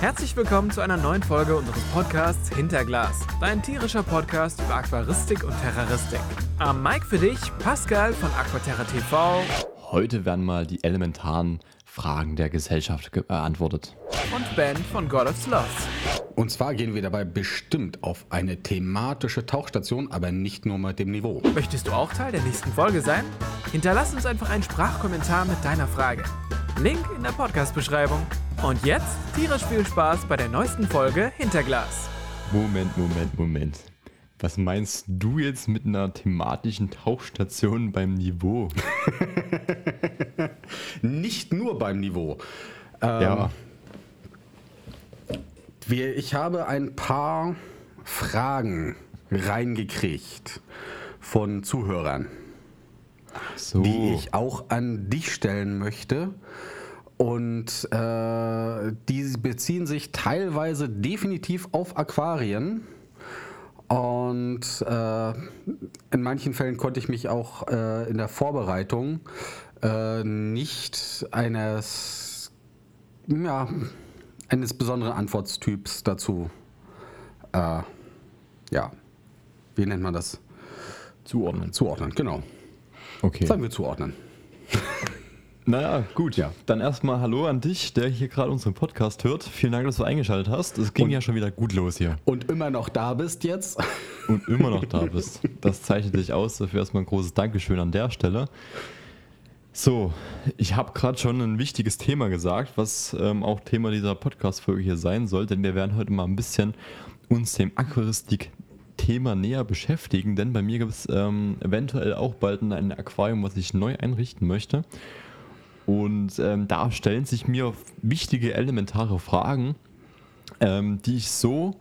Herzlich willkommen zu einer neuen Folge unseres Podcasts Hinterglas, dein tierischer Podcast über Aquaristik und Terroristik. Am Mic für dich Pascal von Aquaterra TV. Heute werden mal die elementaren Fragen der Gesellschaft beantwortet. Und Ben von God of Sloths. Und zwar gehen wir dabei bestimmt auf eine thematische Tauchstation, aber nicht nur mit dem Niveau. Möchtest du auch Teil der nächsten Folge sein? Hinterlass uns einfach einen Sprachkommentar mit deiner Frage. Link in der Podcast-Beschreibung. Und jetzt tierisch viel Spaß bei der neuesten Folge Hinterglas. Moment, Moment, Moment. Was meinst du jetzt mit einer thematischen Tauchstation beim Niveau? Nicht nur beim Niveau. Ähm, Ja. wir, ich habe ein paar Fragen reingekriegt von Zuhörern, So. die ich auch an dich stellen möchte. Und äh, die beziehen sich teilweise definitiv auf Aquarien. Und äh, in manchen Fällen konnte ich mich auch äh, in der Vorbereitung äh, nicht eines, ja, eines besonderen Antwortstyps dazu, äh, ja, wie nennt man das? Zuordnen. Zuordnen, genau. Okay. Sagen wir zuordnen. Naja, gut. Ja. Dann erstmal Hallo an dich, der hier gerade unseren Podcast hört. Vielen Dank, dass du eingeschaltet hast. Es ging Und- ja schon wieder gut los hier. Und immer noch da bist jetzt. Und immer noch da bist. Das zeichnet dich aus. Dafür erstmal ein großes Dankeschön an der Stelle. So, ich habe gerade schon ein wichtiges Thema gesagt, was ähm, auch Thema dieser Podcast-Folge hier sein soll, denn wir werden heute mal ein bisschen uns dem Aquaristik-Thema näher beschäftigen, denn bei mir gibt es ähm, eventuell auch bald ein Aquarium, was ich neu einrichten möchte. Und ähm, da stellen sich mir wichtige elementare Fragen, ähm, die ich so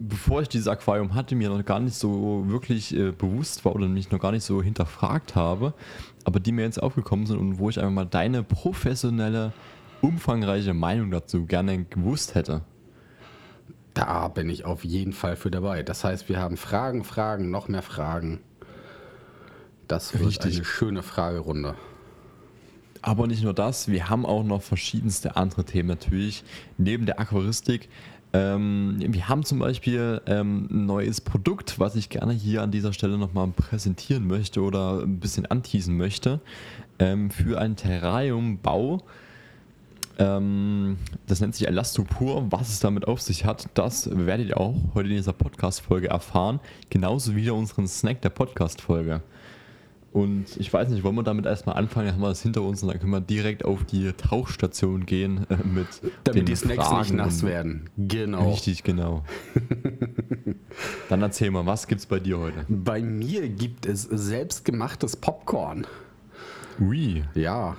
bevor ich dieses Aquarium hatte, mir noch gar nicht so wirklich äh, bewusst war oder mich noch gar nicht so hinterfragt habe, aber die mir jetzt aufgekommen sind und wo ich einfach mal deine professionelle, umfangreiche Meinung dazu gerne gewusst hätte. Da bin ich auf jeden Fall für dabei. Das heißt, wir haben Fragen, Fragen, noch mehr Fragen. Das wird Richtig. eine schöne Fragerunde. Aber nicht nur das, wir haben auch noch verschiedenste andere Themen natürlich, neben der Aquaristik. Ähm, wir haben zum Beispiel ähm, ein neues Produkt, was ich gerne hier an dieser Stelle nochmal präsentieren möchte oder ein bisschen anteasen möchte, ähm, für einen Terrariumbau. Ähm, das nennt sich Elastopur. Was es damit auf sich hat, das werdet ihr auch heute in dieser Podcast-Folge erfahren. Genauso wie unseren Snack der Podcast-Folge. Und ich weiß nicht, wollen wir damit erstmal anfangen, dann haben wir das hinter uns und dann können wir direkt auf die Tauchstation gehen äh, mit Damit die Snacks Fragen nicht nass werden. Genau. Richtig, genau. dann erzähl mal, was gibt's bei dir heute? Bei mir gibt es selbstgemachtes Popcorn. Ui, Ja,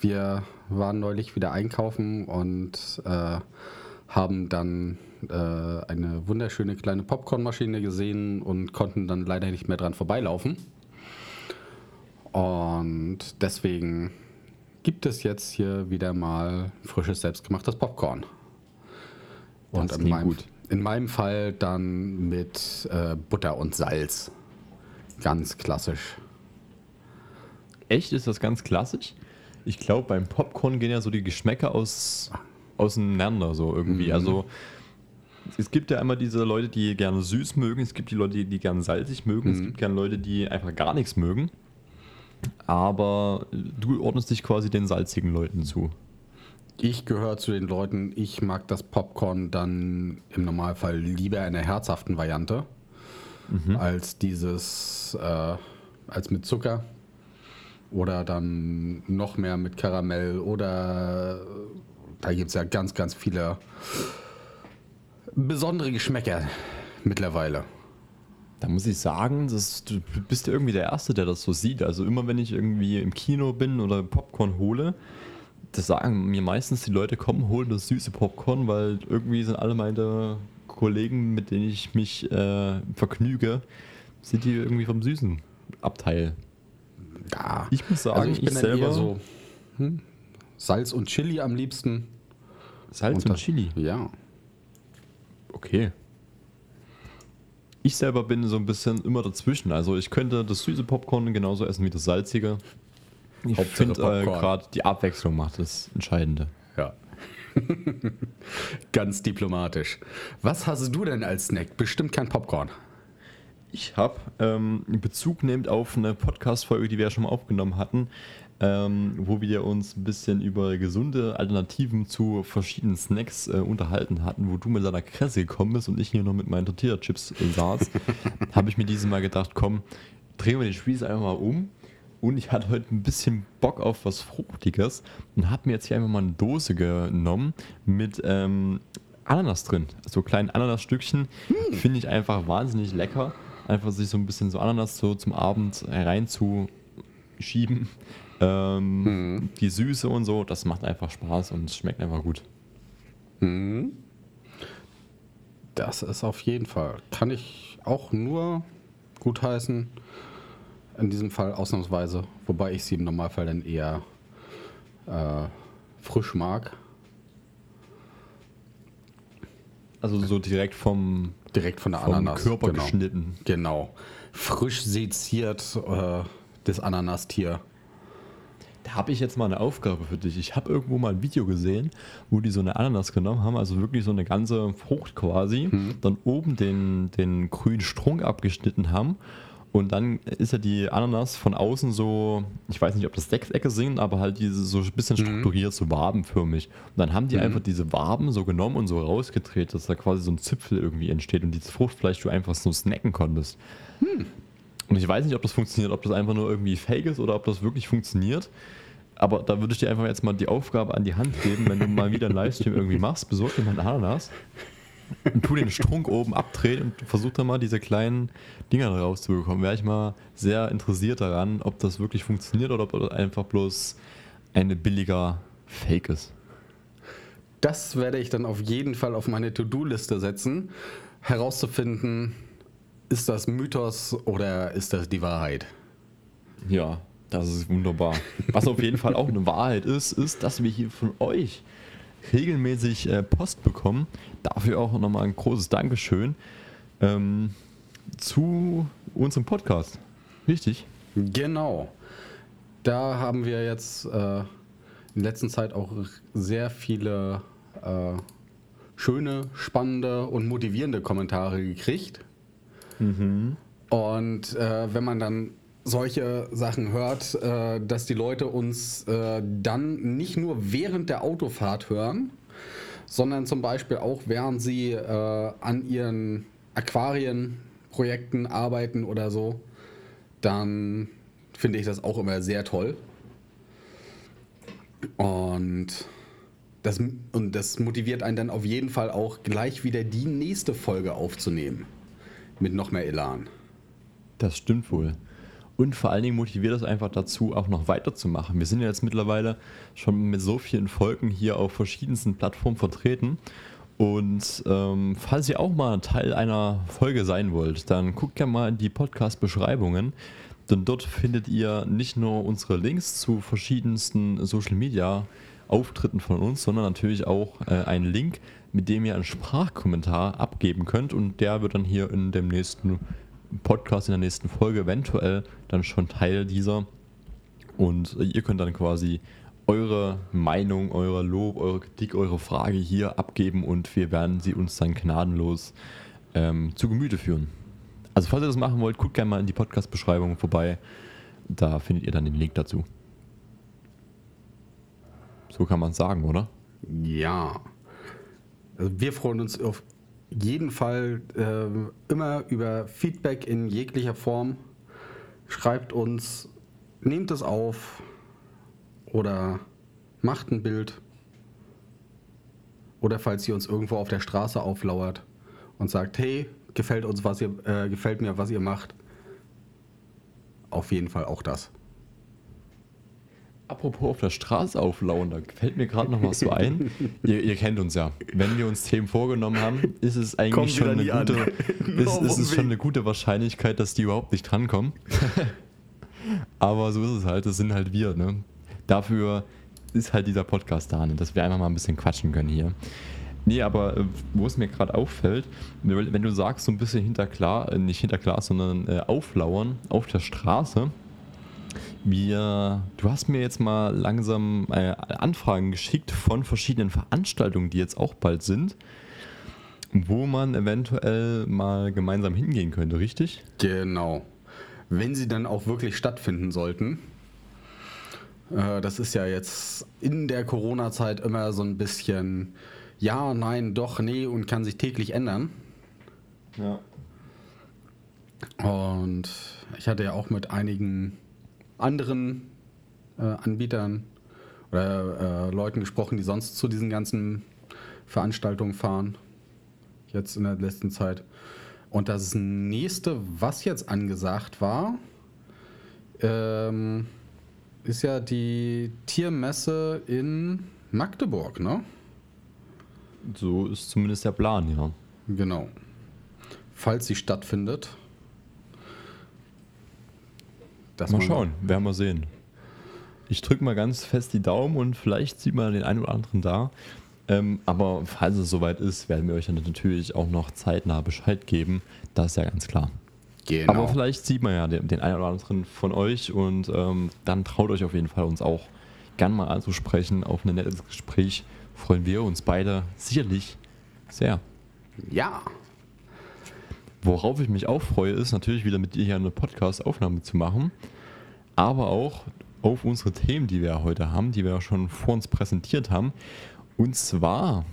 wir waren neulich wieder einkaufen und äh, haben dann äh, eine wunderschöne kleine Popcornmaschine gesehen und konnten dann leider nicht mehr dran vorbeilaufen. Und deswegen gibt es jetzt hier wieder mal frisches selbstgemachtes Popcorn. Und Das in klingt meinem, in meinem Fall dann mit äh, Butter und Salz. Ganz klassisch. echt ist das ganz klassisch? Ich glaube, beim Popcorn gehen ja so die Geschmäcker aus, auseinander so irgendwie. Also es gibt ja immer diese Leute, die gerne süß mögen, es gibt die Leute, die, die gerne salzig mögen, es gibt gerne Leute, die einfach gar nichts mögen. Aber du ordnest dich quasi den salzigen Leuten zu. Ich gehöre zu den Leuten, ich mag das Popcorn dann im Normalfall lieber in der herzhaften Variante als dieses, äh, als mit Zucker oder dann noch mehr mit Karamell oder da gibt es ja ganz, ganz viele besondere Geschmäcker mittlerweile. Da muss ich sagen, das, du bist ja irgendwie der Erste, der das so sieht. Also immer wenn ich irgendwie im Kino bin oder Popcorn hole, das sagen mir meistens die Leute, komm, hol das süße Popcorn, weil irgendwie sind alle meine Kollegen, mit denen ich mich äh, vergnüge, sind die irgendwie vom süßen Abteil. Ja, Ich muss sagen, also ich bin ich dann selber so hm, Salz und Chili am liebsten. Salz und, das- Chili. Ja. Okay. Ich selber bin so ein bisschen immer dazwischen. Also ich könnte das süße Popcorn genauso essen wie das salzige. Ich finde äh, gerade die Abwechslung macht das Entscheidende. Ja. Ganz diplomatisch. Was hast du denn als Snack? Bestimmt kein Popcorn. Ich habe ähm, Bezug nehmend auf eine Podcast-Folge, die wir ja schon mal aufgenommen hatten, ähm, wo wir uns ein bisschen über gesunde Alternativen zu verschiedenen Snacks äh, unterhalten hatten, wo du mit deiner Kresse gekommen bist und ich hier noch mit meinen Tortilla-Chips äh, saß, habe ich mir dieses Mal gedacht, komm, drehen wir den Spieß einfach mal um. Und ich hatte heute ein bisschen Bock auf was Fruchtiges und habe mir jetzt hier einfach mal eine Dose genommen mit ähm, Ananas drin. So kleinen Ananasstückchen. Finde ich einfach wahnsinnig lecker. Einfach sich so ein bisschen so Ananas so zum Abend reinzuschieben. Ähm, Die Süße und so, das macht einfach Spaß und es schmeckt einfach gut. Das ist auf jeden Fall. Kann ich auch nur gutheißen. In diesem Fall ausnahmsweise. Wobei ich sie im Normalfall dann eher äh, frisch mag. Also so direkt vom, Direkt von der vom Ananas. Körper genau. geschnitten. Genau. Frisch seziert äh, das Ananastier. Da habe ich jetzt mal eine Aufgabe für dich. Ich habe irgendwo mal ein Video gesehen, wo die so eine Ananas genommen haben, also wirklich so eine ganze Frucht quasi, dann oben den, den grünen Strunk abgeschnitten haben und dann ist ja die Ananas von außen so, ich weiß nicht, ob das Sechsecke sind, aber halt diese so ein bisschen strukturiert, so wabenförmig. Und dann haben die einfach diese Waben so genommen und so rausgedreht, dass da quasi so ein Zipfel irgendwie entsteht und dieses Fruchtfleisch du einfach so snacken konntest. Und ich weiß nicht, ob das funktioniert, ob das einfach nur irgendwie fake ist oder ob das wirklich funktioniert. Aber da würde ich dir einfach jetzt mal die Aufgabe an die Hand geben, wenn du mal wieder einen Livestream irgendwie machst, besorg dir mal einen Ananas und tu den Strunk oben abdrehen und versuch dann mal diese kleinen Dinger rauszubekommen. Wäre ich mal sehr interessiert daran, ob das wirklich funktioniert oder ob das einfach bloß eine billiger Fake ist. Das werde ich dann auf jeden Fall auf meine To-Do-Liste setzen, herauszufinden, ist das Mythos oder ist das die Wahrheit? Ja, das ist wunderbar. Was auf jeden Fall auch eine Wahrheit ist, ist, dass wir hier von euch regelmäßig äh, Post bekommen. Dafür auch nochmal ein großes Dankeschön ähm, zu unserem Podcast. Richtig. Genau. Da haben wir jetzt äh, in letzter Zeit auch sehr viele äh, schöne, spannende und motivierende Kommentare gekriegt. Und äh, wenn man dann solche Sachen hört, äh, dass die Leute uns äh, dann nicht nur während der Autofahrt hören, sondern zum Beispiel auch während sie äh, an ihren Aquarienprojekten arbeiten oder so, dann finde ich das auch immer sehr toll. Und das, und das motiviert einen dann auf jeden Fall auch gleich wieder die nächste Folge aufzunehmen. Mit noch mehr Elan. Das stimmt wohl. Und vor allen Dingen motiviert das einfach dazu, auch noch weiterzumachen. Wir sind ja jetzt mittlerweile schon mit so vielen Folgen hier auf verschiedensten Plattformen vertreten. Und ähm, falls ihr auch mal Teil einer Folge sein wollt, dann guckt gerne mal in die Podcast-Beschreibungen. Denn dort findet ihr nicht nur unsere Links zu verschiedensten Social Media Auftritten von uns, sondern natürlich auch äh, einen Link, mit dem ihr einen Sprachkommentar abgeben könnt. Und der wird dann hier in dem nächsten Podcast, in der nächsten Folge eventuell dann schon Teil dieser. Und ihr könnt dann quasi eure Meinung, euer Lob, eure Kritik, eure Frage hier abgeben und wir werden sie uns dann gnadenlos ähm, zu Gemüte führen. Also falls ihr das machen wollt, guckt gerne mal in die Podcast-Beschreibung vorbei. Da findet ihr dann den Link dazu. So kann man es sagen, oder? Ja. Also wir freuen uns auf jeden Fall äh, immer über Feedback in jeglicher Form. Schreibt uns, nehmt es auf oder macht ein Bild. Oder falls ihr uns irgendwo auf der Straße auflauert und sagt, hey, gefällt uns, was ihr, äh, gefällt mir, was ihr macht. Auf jeden Fall auch das. Apropos auf der Straße auflauern, da fällt mir gerade noch was so ein. ihr, ihr kennt uns ja. Wenn wir uns Themen vorgenommen haben, ist es eigentlich schon eine, gute, ist, ist es schon eine gute Wahrscheinlichkeit, dass die überhaupt nicht drankommen. Aber so ist es halt, das sind halt wir. Ne? Dafür ist halt dieser Podcast da, ne? dass wir einfach mal ein bisschen quatschen können hier. Nee, aber äh, wo es mir gerade auffällt, wenn du sagst, so ein bisschen hinter klar, äh, nicht hinter Glas, sondern äh, auflauern auf der Straße, Wir, du hast mir jetzt mal langsam äh, Anfragen geschickt von verschiedenen Veranstaltungen, die jetzt auch bald sind, wo man eventuell mal gemeinsam hingehen könnte, richtig? Genau. Wenn sie dann auch wirklich stattfinden sollten. Äh, das ist ja jetzt in der Corona-Zeit immer so ein bisschen ja, nein, doch, nee und kann sich täglich ändern. Ja. Und ich hatte ja auch mit einigen anderen äh, Anbietern oder äh, Leuten gesprochen, die sonst zu diesen ganzen Veranstaltungen fahren. Jetzt in der letzten Zeit. Und das nächste, was jetzt angesagt war, ähm, ist ja die Tiermesse in Magdeburg, ne? So ist zumindest der Plan, ja. Genau. Falls sie stattfindet. Mal schauen, werden wir sehen. Ich drücke mal ganz fest die Daumen und vielleicht sieht man den einen oder anderen da. Ähm, aber falls es soweit ist, werden wir euch dann natürlich auch noch zeitnah Bescheid geben. Das ist ja ganz klar. Genau. Aber vielleicht sieht man ja den, den einen oder anderen von euch und ähm, dann traut euch auf jeden Fall uns auch gern mal anzusprechen auf ein nettes Gespräch freuen wir uns beide sicherlich sehr. Ja. Worauf ich mich auch freue, ist natürlich wieder mit dir hier eine Podcast-Aufnahme zu machen, aber auch auf unsere Themen, die wir heute haben, die wir schon vor uns präsentiert haben. Und zwar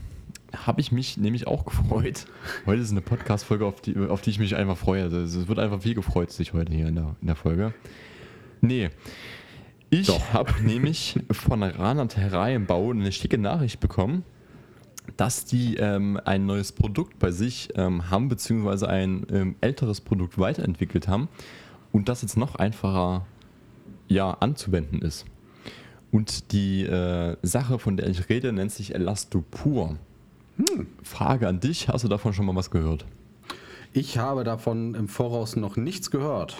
habe ich mich nämlich auch gefreut. Heute ist eine Podcast-Folge, auf die, auf die ich mich einfach freue. Also es wird einfach viel gefreut sich heute hier in der, in der Folge. Nee, ich habe nämlich von Rana Terrarienbau eine schicke Nachricht bekommen, dass die ähm, ein neues Produkt bei sich ähm, haben, beziehungsweise ein ähm, älteres Produkt weiterentwickelt haben und das jetzt noch einfacher ja, anzuwenden ist. Und die äh, Sache, von der ich rede, nennt sich Elastopur. Hm. Frage an dich, hast du davon schon mal was gehört? Ich habe davon im Voraus noch nichts gehört.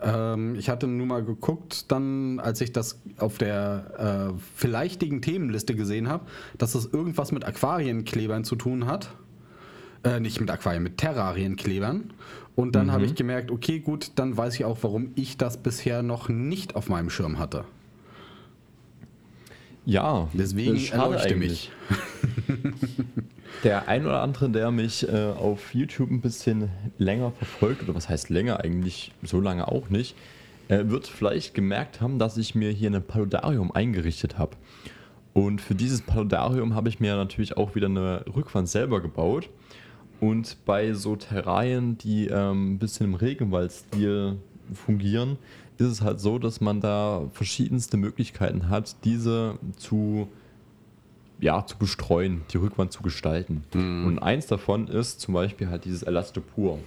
Ähm, ich hatte nur mal geguckt, dann, als ich das auf der äh, vielleichtigen Themenliste gesehen habe, dass das irgendwas mit Aquarienklebern zu tun hat. Äh, nicht mit Aquarien, mit Terrarienklebern. Und dann mhm. habe ich gemerkt, okay, gut, dann weiß ich auch, warum ich das bisher noch nicht auf meinem Schirm hatte. Ja, deswegen erleuchte mich. Der ein oder andere, der mich äh, auf YouTube ein bisschen länger verfolgt, oder was heißt länger eigentlich, so lange auch nicht, äh, wird vielleicht gemerkt haben, dass ich mir hier ein Paludarium eingerichtet habe. Und für dieses Paludarium habe ich mir natürlich auch wieder eine Rückwand selber gebaut. Und bei so Terrarien, die ähm, ein bisschen im Regenwaldstil fungieren, ist es halt so, dass man da verschiedenste Möglichkeiten hat, diese zu ja, zu bestreuen, die Rückwand zu gestalten. Mhm. Und eins davon ist zum Beispiel halt dieses Elastopur.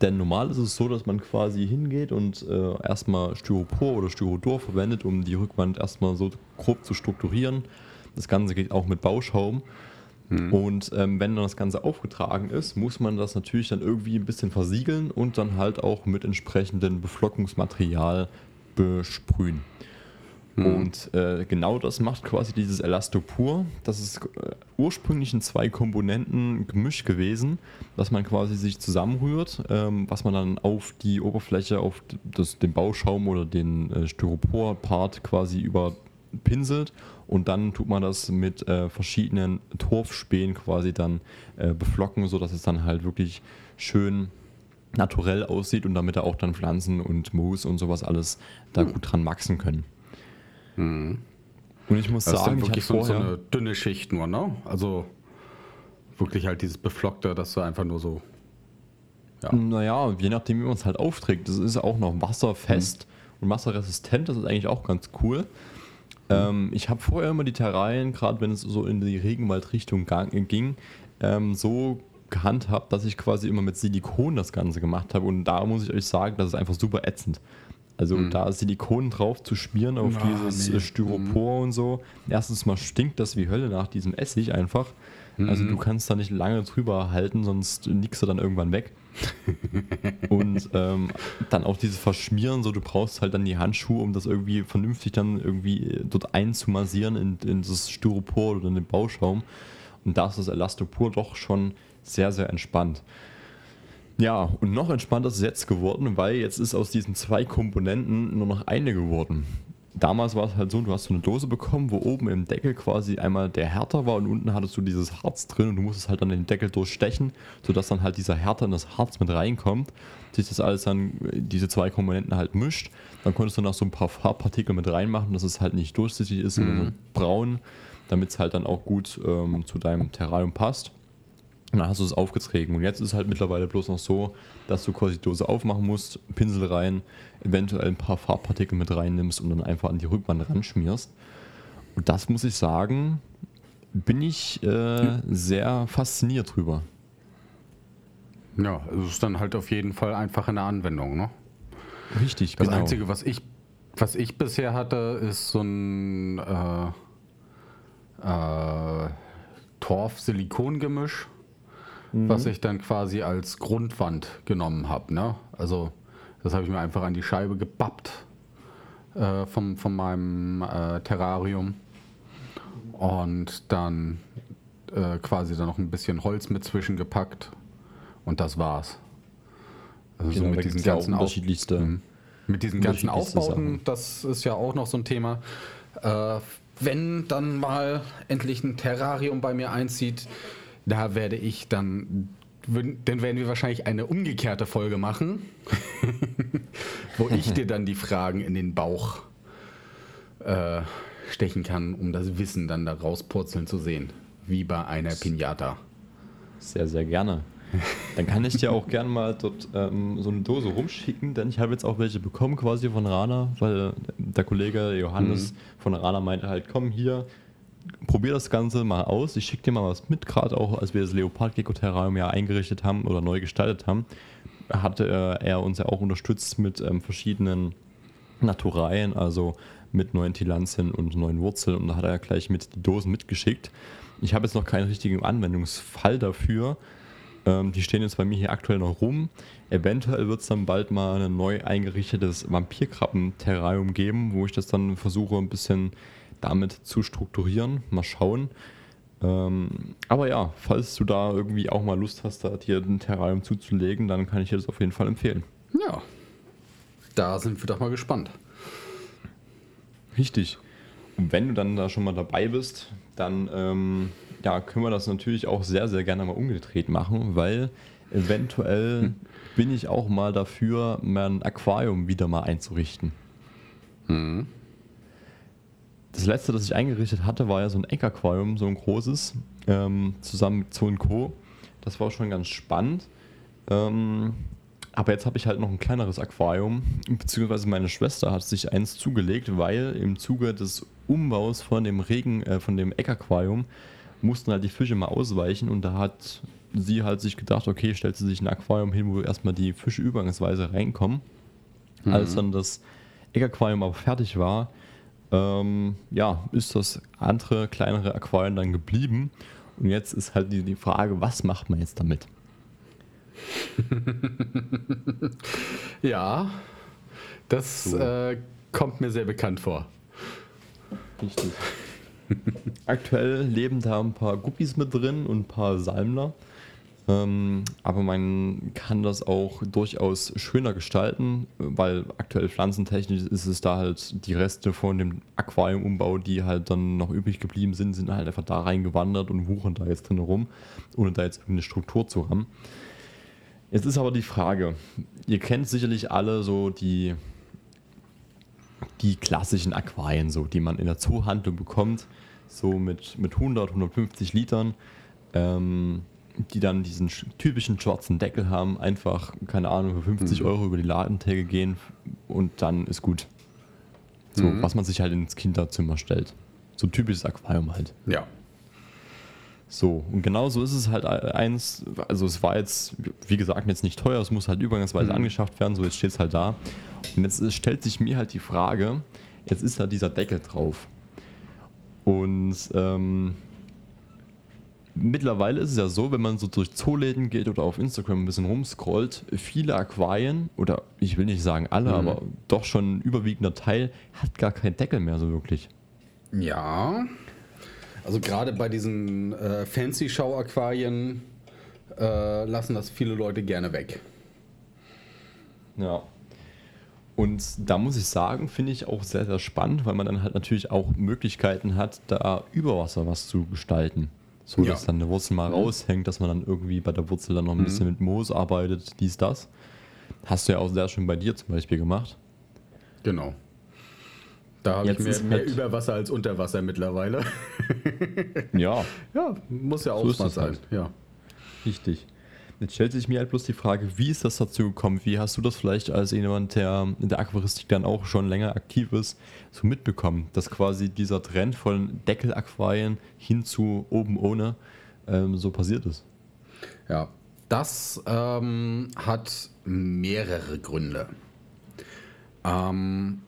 Denn normal ist es so, dass man quasi hingeht und äh, erstmal Styropor oder Styrodor verwendet, um die Rückwand erstmal so grob zu strukturieren. Das Ganze geht auch mit Bauschaum. Mhm. Und ähm, wenn dann das Ganze aufgetragen ist, muss man das natürlich dann irgendwie ein bisschen versiegeln und dann halt auch mit entsprechendem Beflockungsmaterial besprühen. Mhm. Und äh, genau das macht quasi dieses Elastopur. Das ist äh, ursprünglich ein zwei Komponenten Gemisch gewesen, dass man quasi sich zusammenrührt, ähm, was man dann auf die Oberfläche, auf das, den Bauschaum oder den äh, Styropor-Part quasi überpinselt und dann tut man das mit äh, verschiedenen Torfspänen quasi dann äh, beflocken, sodass es dann halt wirklich schön naturell aussieht und damit da auch dann Pflanzen und Moos und sowas alles da mhm. gut dran wachsen können. Mhm. Und ich muss das sagen, ist dann wirklich so, so eine dünne Schicht nur, ne? Also wirklich halt dieses Beflockte, dass du einfach nur so. Ja. Naja, je nachdem, wie man es halt aufträgt. Das ist auch noch wasserfest mhm. und wasserresistent. Das ist eigentlich auch ganz cool. Mhm. Ähm, ich habe vorher immer die Terrarien, gerade wenn es so in die Regenwaldrichtung ging, ähm, so gehandhabt, dass ich quasi immer mit Silikon das Ganze gemacht habe. Und da muss ich euch sagen, das ist einfach super ätzend. Also mhm. da Silikon drauf zu schmieren auf Na, dieses nee. Äh, Styropor mhm. und so. Erstens mal stinkt das wie Hölle nach diesem Essig einfach. Mhm. Also du kannst da nicht lange drüber halten, sonst liegst du dann irgendwann weg. und ähm, dann auch dieses Verschmieren, so du brauchst halt dann die Handschuhe, um das irgendwie vernünftig dann irgendwie dort einzumassieren in, in das Styropor oder in den Bauschaum. Und da ist das Elastopur doch schon sehr, sehr entspannt. Ja, und noch entspannter ist es jetzt geworden, weil jetzt ist aus diesen zwei Komponenten nur noch eine geworden. Damals war es halt so, du hast so eine Dose bekommen, wo oben im Deckel quasi einmal der Härter war und unten hattest du dieses Harz drin und du musstest halt dann den Deckel durchstechen, sodass dann halt dieser Härter in das Harz mit reinkommt, sich das alles dann, diese zwei Komponenten halt mischt. Dann konntest du noch so ein paar Farbpartikel mit reinmachen, dass es halt nicht durchsichtig ist, sondern so braun, damit es halt dann auch gut ähm, zu deinem Terrarium passt. Und dann hast du es aufgetragen. Und jetzt ist es halt mittlerweile bloß noch so, dass du quasi die Dose aufmachen musst, Pinsel rein, eventuell ein paar Farbpartikel mit reinnimmst und dann einfach an die Rückwand ranschmierst. Und das muss ich sagen, bin ich äh, sehr fasziniert drüber. Ja, es ist dann halt auf jeden Fall einfach in der Anwendung, ne? Richtig, Das Einzige, was ich, was ich bisher hatte, ist so ein äh, äh, Torf-Silikon-Gemisch, was ich dann quasi als Grundwand genommen habe. Ne? Also das habe ich mir einfach an die Scheibe gebappt äh, vom, von meinem äh, Terrarium und dann äh, quasi dann noch ein bisschen Holz mit zwischengepackt und das war's. Also Genau, da gibt's ja auch Auf- unterschiedlichste- Mhm. mit diesen ganzen Aufbauten, das ist ja auch noch so ein Thema. Äh, wenn dann mal endlich ein Terrarium bei mir einzieht, da werde ich dann, dann werden wir wahrscheinlich eine umgekehrte Folge machen, wo ich dir dann die Fragen in den Bauch äh, stechen kann, um das Wissen dann da rauspurzeln zu sehen, wie bei einer Pinata. Sehr, sehr gerne. Dann kann ich dir auch gerne mal dort ähm, so eine Dose rumschicken, denn ich habe jetzt auch welche bekommen quasi von Rana, weil der Kollege Johannes von Rana meinte halt, komm hier, probier das Ganze mal aus. Ich schicke dir mal was mit, gerade auch als wir das Leopard Terrarium ja eingerichtet haben oder neu gestaltet haben, hatte äh, er uns ja auch unterstützt mit ähm, verschiedenen Naturalien, also mit neuen Tillandien und neuen Wurzeln und da hat er gleich mit die Dosen mitgeschickt. Ich habe jetzt noch keinen richtigen Anwendungsfall dafür. Ähm, die stehen jetzt bei mir hier aktuell noch rum. Eventuell wird es dann bald mal ein neu eingerichtetes Vampirkrabben-Terrarium geben, wo ich das dann versuche, ein bisschen damit zu strukturieren. Mal schauen. Ähm, aber ja, falls du da irgendwie auch mal Lust hast, da dir ein Terrarium zuzulegen, dann kann ich dir das auf jeden Fall empfehlen. Ja, da sind wir doch mal gespannt. Richtig. Und wenn du dann da schon mal dabei bist, dann ähm, ja, können wir das natürlich auch sehr, sehr gerne mal umgedreht machen, weil eventuell bin ich auch mal dafür, mein Aquarium wieder mal einzurichten. Das letzte, das ich eingerichtet hatte, war ja so ein Eckaquarium, so ein großes, ähm, zusammen mit Zoo Co. Das war schon ganz spannend. Ähm, aber jetzt habe ich halt noch ein kleineres Aquarium, beziehungsweise meine Schwester hat sich eins zugelegt, weil im Zuge des Umbaus von dem Regen, äh, von dem Eckaquarium mussten halt die Fische mal ausweichen und da hat sie halt sich gedacht, okay, stellt sie sich ein Aquarium hin, wo erstmal die Fische übergangsweise reinkommen. Als dann das Eckaquarium aber fertig war, ähm, ja, ist das andere, kleinere Aquarium dann geblieben. Und jetzt ist halt die, die Frage, was macht man jetzt damit? Ja, das äh, kommt mir sehr bekannt vor. Richtig. Aktuell leben da ein paar Guppies mit drin und ein paar Salmler. Ähm, aber man kann das auch durchaus schöner gestalten, weil aktuell pflanzentechnisch ist es da halt die Reste von dem Aquariumumbau, die halt dann noch übrig geblieben sind, sind halt einfach da reingewandert und wuchern da jetzt drin rum, ohne da jetzt eine Struktur zu haben. Jetzt ist aber die Frage, ihr kennt sicherlich alle so die die klassischen Aquarien, so, die man in der Zoohandlung bekommt, so mit, mit 100, 150 Litern, ähm, die dann diesen sch- typischen schwarzen Deckel haben, einfach, keine Ahnung, für 50 Euro über die Ladentheke gehen und dann ist gut. So, was man sich halt ins Kinderzimmer stellt. So ein typisches Aquarium halt. Ja. So, und genau so ist es halt eins, also es war jetzt, wie gesagt, jetzt nicht teuer, es muss halt übergangsweise angeschafft werden, so jetzt steht es halt da. Und jetzt stellt sich mir halt die Frage, jetzt ist da dieser Deckel drauf. Und ähm, mittlerweile ist es ja so, wenn man so durch Zooläden geht oder auf Instagram ein bisschen rumscrollt, viele Aquarien, oder ich will nicht sagen alle, aber doch schon ein überwiegender Teil, hat gar keinen Deckel mehr so wirklich. Ja. Also gerade bei diesen äh, Fancy-Show-Aquarien äh, lassen das viele Leute gerne weg. Ja. Und da muss ich sagen, finde ich auch sehr, sehr spannend, weil man dann halt natürlich auch Möglichkeiten hat, da über Wasser was zu gestalten. So, Ja. dass dann eine Wurzel mal raushängt, dass man dann irgendwie bei der Wurzel dann noch ein bisschen mit Moos arbeitet, dies, das. Hast du ja auch sehr schön bei dir zum Beispiel gemacht. Genau. Da habe ich mehr, mehr halt- über Wasser als unter Wasser mittlerweile. Ja, ja, muss ja auch So sein. halt. Ja. Richtig. Jetzt stellt sich mir halt bloß die Frage, wie ist das dazu gekommen? Wie hast du das vielleicht als jemand, der in der Aquaristik dann auch schon länger aktiv ist, so mitbekommen, dass quasi dieser Trend von Deckelaquarien hin zu oben ohne ähm, so passiert ist? Ja, das ähm, hat mehrere Gründe. Ähm,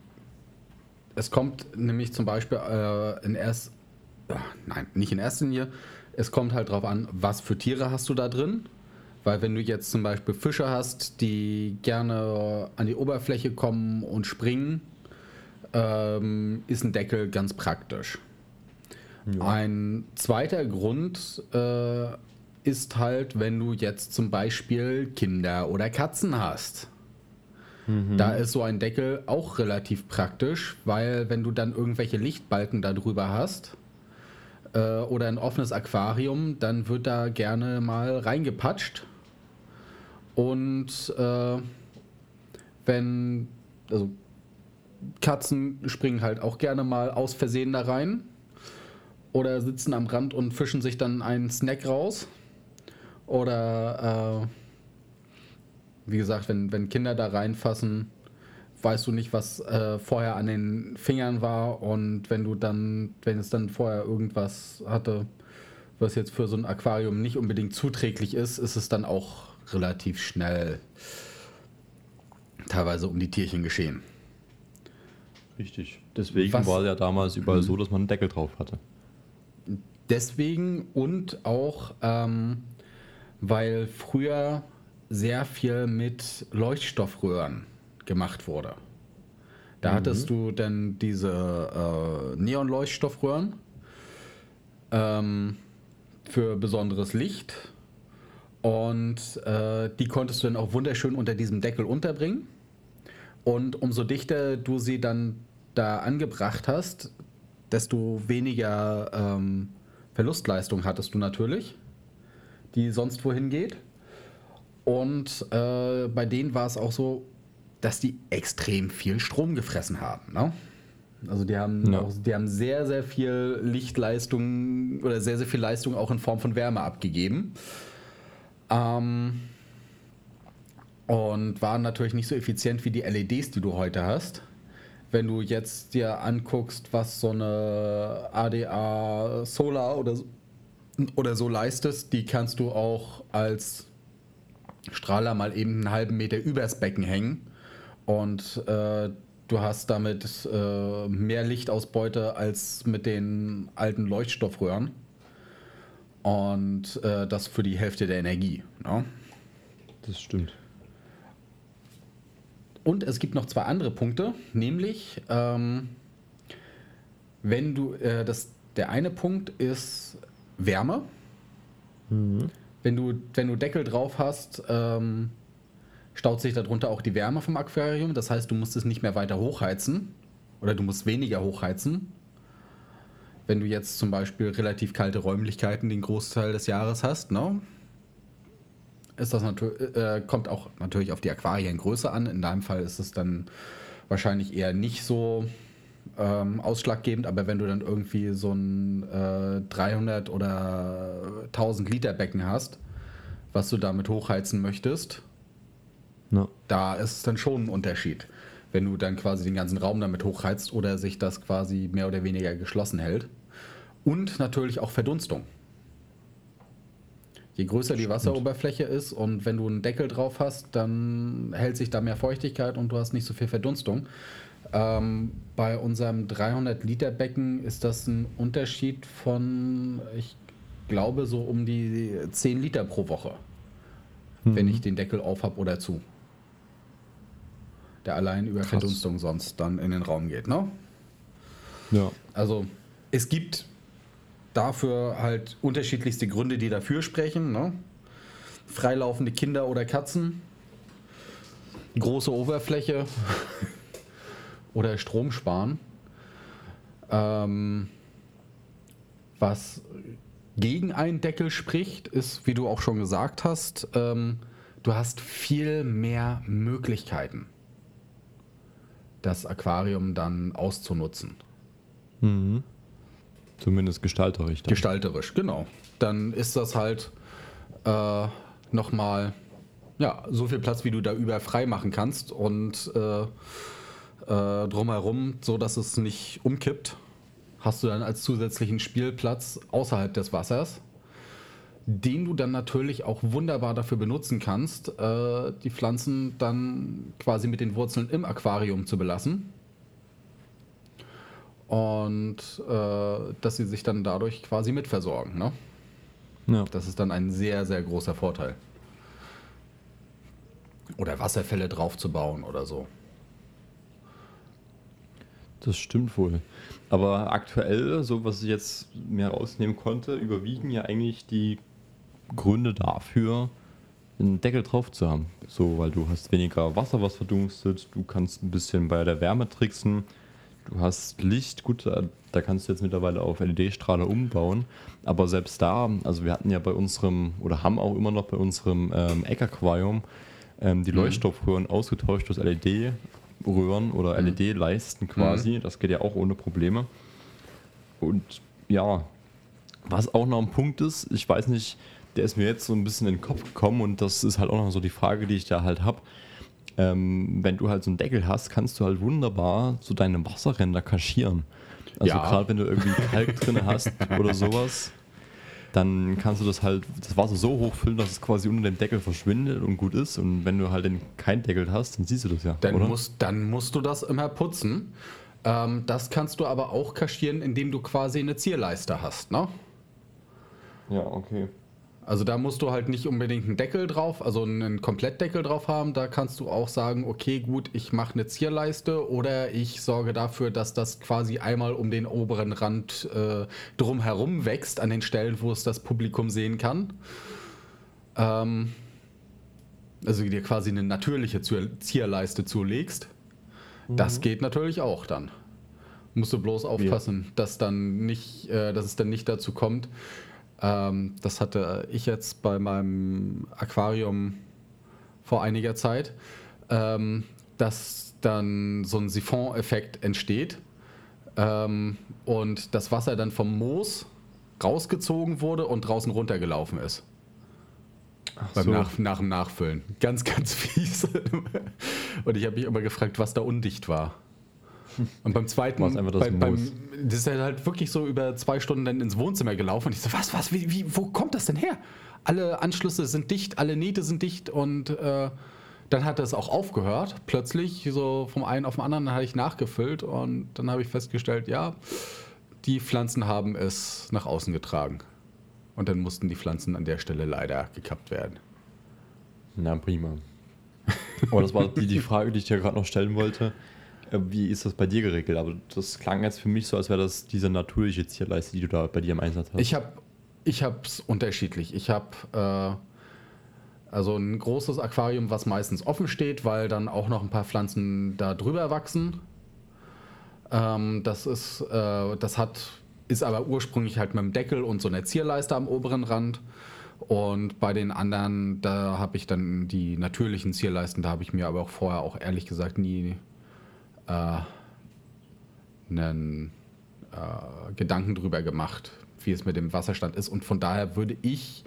es kommt nämlich zum Beispiel äh, in erst, äh, nein, nicht in erster Linie. Es kommt halt darauf an, was für Tiere hast du da drin. Weil wenn du jetzt zum Beispiel Fische hast, die gerne an die Oberfläche kommen und springen, ähm, ist ein Deckel ganz praktisch. Ein zweiter Grund äh, ist halt, wenn du jetzt zum Beispiel Kinder oder Katzen hast. Da ist so ein Deckel auch relativ praktisch, weil wenn du dann irgendwelche Lichtbalken da drüber hast äh, oder ein offenes Aquarium, dann wird da gerne mal reingepatscht. Und äh, wenn, also Katzen springen halt auch gerne mal aus Versehen da rein oder sitzen am Rand und fischen sich dann einen Snack raus. Oder äh, wie gesagt, wenn, wenn Kinder da reinfassen, weißt du nicht, was äh, vorher an den Fingern war. Und wenn du dann, wenn es dann vorher irgendwas hatte, was jetzt für so ein Aquarium nicht unbedingt zuträglich ist, ist es dann auch relativ schnell teilweise um die Tierchen geschehen. Richtig. Deswegen Was- war ja damals überall so, dass man einen Deckel drauf hatte. Deswegen und auch, ähm, weil früher sehr viel mit Leuchtstoffröhren gemacht wurde. Da hattest du dann diese äh, Neon-Leuchtstoffröhren ähm, für besonderes Licht. Und äh, die konntest du dann auch wunderschön unter diesem Deckel unterbringen. Und umso dichter du sie dann da angebracht hast, desto weniger ähm, Verlustleistung hattest du natürlich, die sonst wohin geht. Und äh, bei denen war es auch so, dass die extrem viel Strom gefressen haben. Ne? Also die haben, Ja. auch, die haben sehr, sehr viel Lichtleistung oder sehr, sehr viel Leistung auch in Form von Wärme abgegeben. Ähm, und waren natürlich nicht so effizient wie die LEDs, die du heute hast. Wenn du jetzt dir anguckst, was so eine ADA Solar oder, so- oder so leistest, die kannst du auch als Strahler mal eben einen halben Meter übers Becken hängen und äh, du hast damit äh, mehr Lichtausbeute als mit den alten Leuchtstoffröhren und äh, das für die Hälfte der Energie. Ne? Das stimmt. Und es gibt noch zwei andere Punkte, nämlich ähm, wenn du äh, das der eine Punkt ist Wärme. Wenn du wenn du Deckel drauf hast, ähm, staut sich darunter auch die Wärme vom Aquarium. Das heißt, du musst es nicht mehr weiter hochheizen oder du musst weniger hochheizen. Wenn du jetzt zum Beispiel relativ kalte Räumlichkeiten den Großteil des Jahres hast, ne? ist das äh, kommt auch natürlich auf die Aquariengröße an. In deinem Fall ist es dann wahrscheinlich eher nicht so ähm, ausschlaggebend, aber wenn du dann irgendwie so ein äh, 300 oder 1000 Liter Becken hast, was du damit hochheizen möchtest, Ja. da ist es dann schon ein Unterschied. Wenn du dann quasi den ganzen Raum damit hochheizt oder sich das quasi mehr oder weniger geschlossen hält. Und natürlich auch Verdunstung. Je größer die Wasseroberfläche ist und wenn du einen Deckel drauf hast, dann hält sich da mehr Feuchtigkeit und du hast nicht so viel Verdunstung. Ähm, bei unserem 300 Liter Becken ist das ein Unterschied von, ich glaube, so um die 10 Liter pro Woche, wenn ich den Deckel auf habe oder zu. Der allein über Krass. Verdunstung sonst dann in den Raum geht, ne? Ja. Also es gibt dafür halt unterschiedlichste Gründe, die dafür sprechen. Ne? freilaufende Kinder oder Katzen, große Oberfläche oder Strom sparen. Ähm, was gegen einen Deckel spricht, ist, wie du auch schon gesagt hast, ähm, du hast viel mehr Möglichkeiten, das Aquarium dann auszunutzen. Mhm. Zumindest gestalterisch. Dann. Gestalterisch, genau. Dann ist das halt äh, nochmal ja, so viel Platz, wie du da über frei machen kannst und äh, äh, drumherum, so dass es nicht umkippt, hast du dann als zusätzlichen Spielplatz außerhalb des Wassers, den du dann natürlich auch wunderbar dafür benutzen kannst, äh, die Pflanzen dann quasi mit den Wurzeln im Aquarium zu belassen. Und äh, dass sie sich dann dadurch quasi mitversorgen. Ne? Ja. Das ist dann ein sehr, sehr großer Vorteil. Oder Wasserfälle draufzubauen oder so. Das stimmt wohl. Aber aktuell, so was ich jetzt mehr rausnehmen konnte, überwiegen ja eigentlich die Gründe dafür, einen Deckel drauf zu haben. So, weil du hast weniger Wasser, was verdunstet, du kannst ein bisschen bei der Wärme tricksen, du hast Licht, gut, da, kannst du jetzt mittlerweile auf LED-Strahler umbauen, aber selbst da, also wir hatten ja bei unserem, oder haben auch immer noch bei unserem ähm, Eckaquarium ähm, die mhm. Leuchtstoffröhren ausgetauscht durch LED Röhren oder mhm. LED-Leisten quasi. Mhm. Das geht ja auch ohne Probleme. Und ja, was auch noch ein Punkt ist, ich weiß nicht, der ist mir jetzt so ein bisschen in den Kopf gekommen und das ist halt auch noch so die Frage, die ich da halt habe. Ähm, wenn du halt so einen Deckel hast, kannst du halt wunderbar so deine Wasserränder kaschieren. Also ja. gerade wenn du irgendwie Kalk drin hast oder sowas, dann kannst du das halt, das Wasser so hoch füllen, dass es quasi unter dem Deckel verschwindet und gut ist. Und wenn du halt den keinen Deckel hast, dann siehst du das ja. Dann, oder? Musst, dann musst du das immer putzen. Ähm, das kannst du aber auch kaschieren, indem du quasi eine Zierleiste hast, ne? Ja, okay. Also da musst du halt nicht unbedingt einen Deckel drauf, also einen Komplettdeckel drauf haben. Da kannst du auch sagen, okay, gut, ich mache eine Zierleiste oder ich sorge dafür, dass das quasi einmal um den oberen Rand äh, drumherum wächst, an den Stellen, wo es das Publikum sehen kann. Ähm, also dir quasi eine natürliche Zierleiste zulegst. Mhm. Das geht natürlich auch dann. Musst du bloß aufpassen, ja. dass dann nicht, äh, dass es dann nicht dazu kommt, ähm, das hatte ich jetzt bei meinem Aquarium vor einiger Zeit, ähm, dass dann so ein Siphon-Effekt entsteht ähm, und das Wasser dann vom Moos rausgezogen wurde und draußen runtergelaufen ist. So. nach, nach dem Nachfüllen. Ganz, ganz fies. und ich habe mich immer gefragt, was da undicht war. Und beim zweiten, einfach das, bei, beim, das ist halt wirklich so über zwei Stunden dann ins Wohnzimmer gelaufen und ich so, was, was, wie, wie, wo kommt das denn her? Alle Anschlüsse sind dicht, alle Nähte sind dicht und äh, dann hat das auch aufgehört. Plötzlich, so vom einen auf den anderen, dann hatte ich nachgefüllt und dann habe ich festgestellt, ja, die Pflanzen haben es nach außen getragen. Und dann mussten die Pflanzen an der Stelle leider gekappt werden. Na prima. Aber das war die, die Frage, die ich dir gerade noch stellen wollte. Äh, wie ist das bei dir geregelt? Aber das klang jetzt für mich so, als wäre das diese natürliche Zierleiste, die du da bei dir im Einsatz hast. Ich habe ich es unterschiedlich. Ich habe äh, also ein großes Aquarium, was meistens offen steht, weil dann auch noch ein paar Pflanzen da drüber wachsen. Ähm, das ist, äh, das hat, ist aber ursprünglich halt mit dem Deckel und so einer Zierleiste am oberen Rand. Und bei den anderen, da habe ich dann die natürlichen Zierleisten, da habe ich mir aber auch vorher auch ehrlich gesagt nie äh, einen äh, Gedanken drüber gemacht, wie es mit dem Wasserstand ist. Und von daher würde ich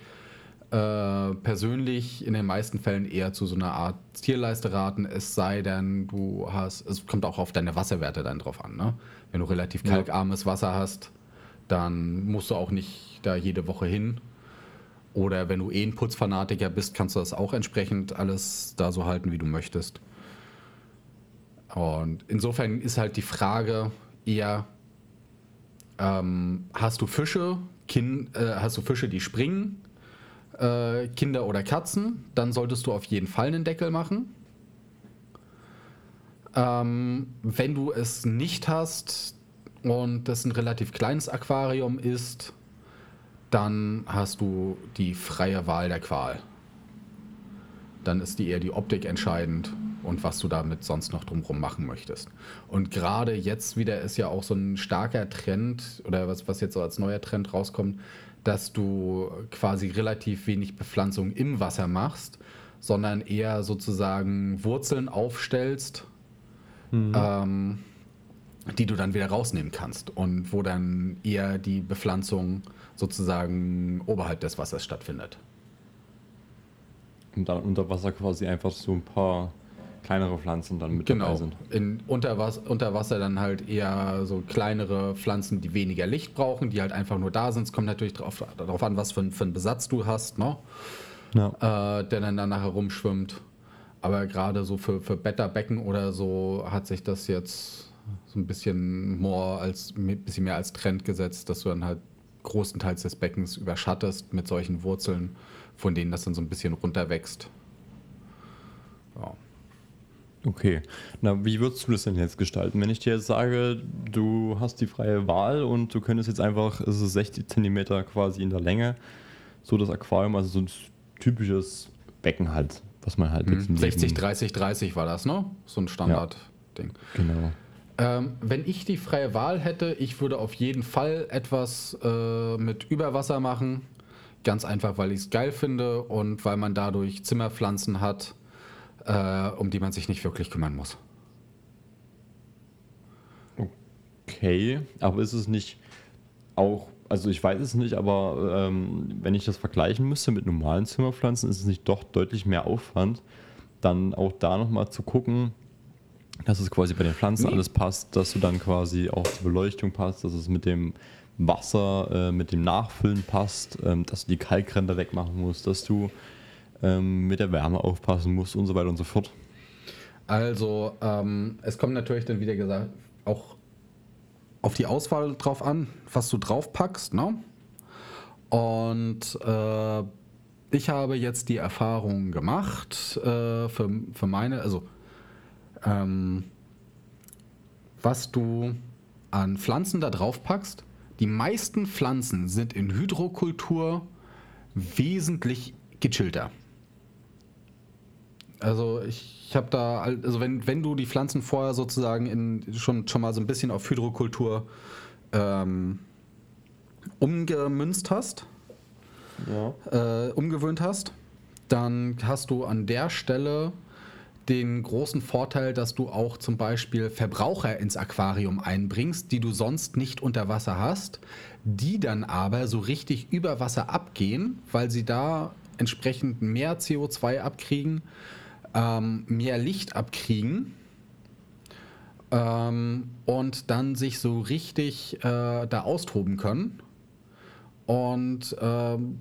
äh, persönlich in den meisten Fällen eher zu so einer Art Zierleiste raten, es sei denn, du hast, es kommt auch auf deine Wasserwerte dann drauf an. Ne? Wenn du relativ kalkarmes Wasser hast, dann musst du auch nicht da jede Woche hin. Oder wenn du eh ein Putzfanatiker bist, kannst du das auch entsprechend alles da so halten, wie du möchtest. Und insofern ist halt die Frage eher, ähm, hast du Fische, kind, äh, hast du Fische, die springen, äh, Kinder oder Katzen, dann solltest du auf jeden Fall einen Deckel machen. Ähm, wenn du es nicht hast und das ein relativ kleines Aquarium ist, dann hast du die freie Wahl der Qual. dann ist die eher die Optik entscheidend und was du damit sonst noch drumherum machen möchtest. Und gerade jetzt wieder ist ja auch so ein starker Trend oder was, was jetzt so als neuer Trend rauskommt, dass du quasi relativ wenig Bepflanzung im Wasser machst, sondern eher sozusagen Wurzeln aufstellst, mhm. ähm, die du dann wieder rausnehmen kannst und wo dann eher die Bepflanzung sozusagen oberhalb des Wassers stattfindet. Und dann unter Wasser quasi einfach so ein paar kleinere Pflanzen dann mit genau. dabei sind. In unter, Was unter Wasser dann halt eher so kleinere Pflanzen, die weniger Licht brauchen, die halt einfach nur da sind. Es kommt natürlich darauf, darauf an, was für, für einen Besatz du hast, ne? Ja. Äh, der dann danach herumschwimmt. Aber gerade so für, für Betterbecken oder so hat sich das jetzt so ein bisschen more als ein bisschen mehr als Trend gesetzt, dass du dann halt großenteils des Beckens überschattest mit solchen Wurzeln, von denen das dann so ein bisschen runterwächst. Ja. Okay. Na, wie würdest du das denn jetzt gestalten? Wenn ich dir jetzt sage, du hast die freie Wahl und du könntest jetzt einfach, es ist 60 cm quasi in der Länge, so das Aquarium, also so ein typisches Becken halt, was man halt hm. 60, 30, 30 war das, ne? So ein Standard-Ding. Ja, genau. Ähm, wenn ich die freie Wahl hätte, ich würde auf jeden Fall etwas äh, mit Überwasser machen. Ganz einfach, weil ich es geil finde und weil man dadurch Zimmerpflanzen hat äh, um die man sich nicht wirklich kümmern muss. Okay, aber ist es nicht auch, also ich weiß es nicht, aber ähm, wenn ich das vergleichen müsste mit normalen Zimmerpflanzen, ist es nicht doch deutlich mehr Aufwand, dann auch da nochmal zu gucken, dass es quasi bei den Pflanzen nee. alles passt, dass du dann quasi auch die Beleuchtung passt, dass es mit dem Wasser, äh, mit dem Nachfüllen passt, ähm, dass du die Kalkränder wegmachen musst, dass du ähm, mit der Wärme aufpassen muss und so weiter und so fort. Also, ähm, es kommt natürlich dann wieder gesagt, auch auf die Auswahl drauf an, was du draufpackst, ne? Und äh, ich habe jetzt die Erfahrung gemacht äh, für, für meine, also ähm, was du an Pflanzen da drauf packst. Die meisten Pflanzen sind in Hydrokultur wesentlich gechillter. Also ich, ich habe da, also wenn, wenn du die Pflanzen vorher sozusagen in, schon, schon mal so ein bisschen auf Hydrokultur ähm, umgemünzt hast, ja. äh, umgewöhnt hast, dann hast du an der Stelle den großen Vorteil, dass du auch zum Beispiel Verbraucher ins Aquarium einbringst, die du sonst nicht unter Wasser hast, die dann aber so richtig über Wasser abgehen, weil sie da entsprechend mehr CO2 abkriegen ähm, mehr Licht abkriegen ähm, und dann sich so richtig äh, da austoben können. Und ähm,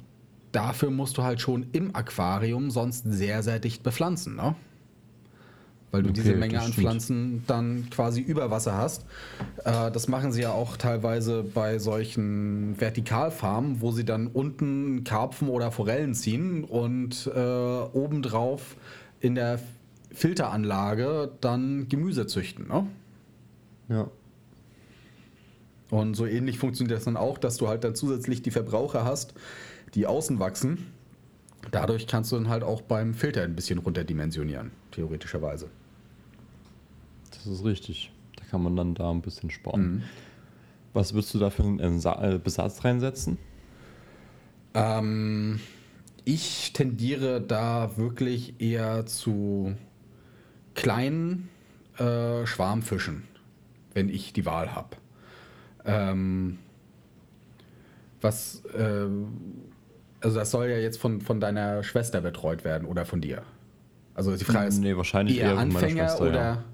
dafür musst du halt schon im Aquarium sonst sehr, sehr dicht bepflanzen, ne? Weil du okay, diese Menge an Pflanzen dann quasi über Wasser hast. Äh, das machen sie ja auch teilweise bei solchen Vertikalfarmen, wo sie dann unten Karpfen oder Forellen ziehen und äh, obendrauf in der Filteranlage dann Gemüse züchten. Ne? Ja. Und so ähnlich funktioniert das dann auch, dass du halt dann zusätzlich die Verbraucher hast, die außen wachsen. Dadurch kannst du dann halt auch beim Filter ein bisschen runterdimensionieren, theoretischerweise. Das ist richtig. Da kann man dann da ein bisschen sparen. Mhm. Was würdest du da für einen äh, Besatz reinsetzen? Ähm, ich tendiere da wirklich eher zu kleinen äh, Schwarmfischen, wenn ich die Wahl habe. Ähm, was, äh, also das soll ja jetzt von, von deiner Schwester betreut werden oder von dir. Also die Frage ist nee, wahrscheinlich eher, eher Anfänger Schwester, oder ja.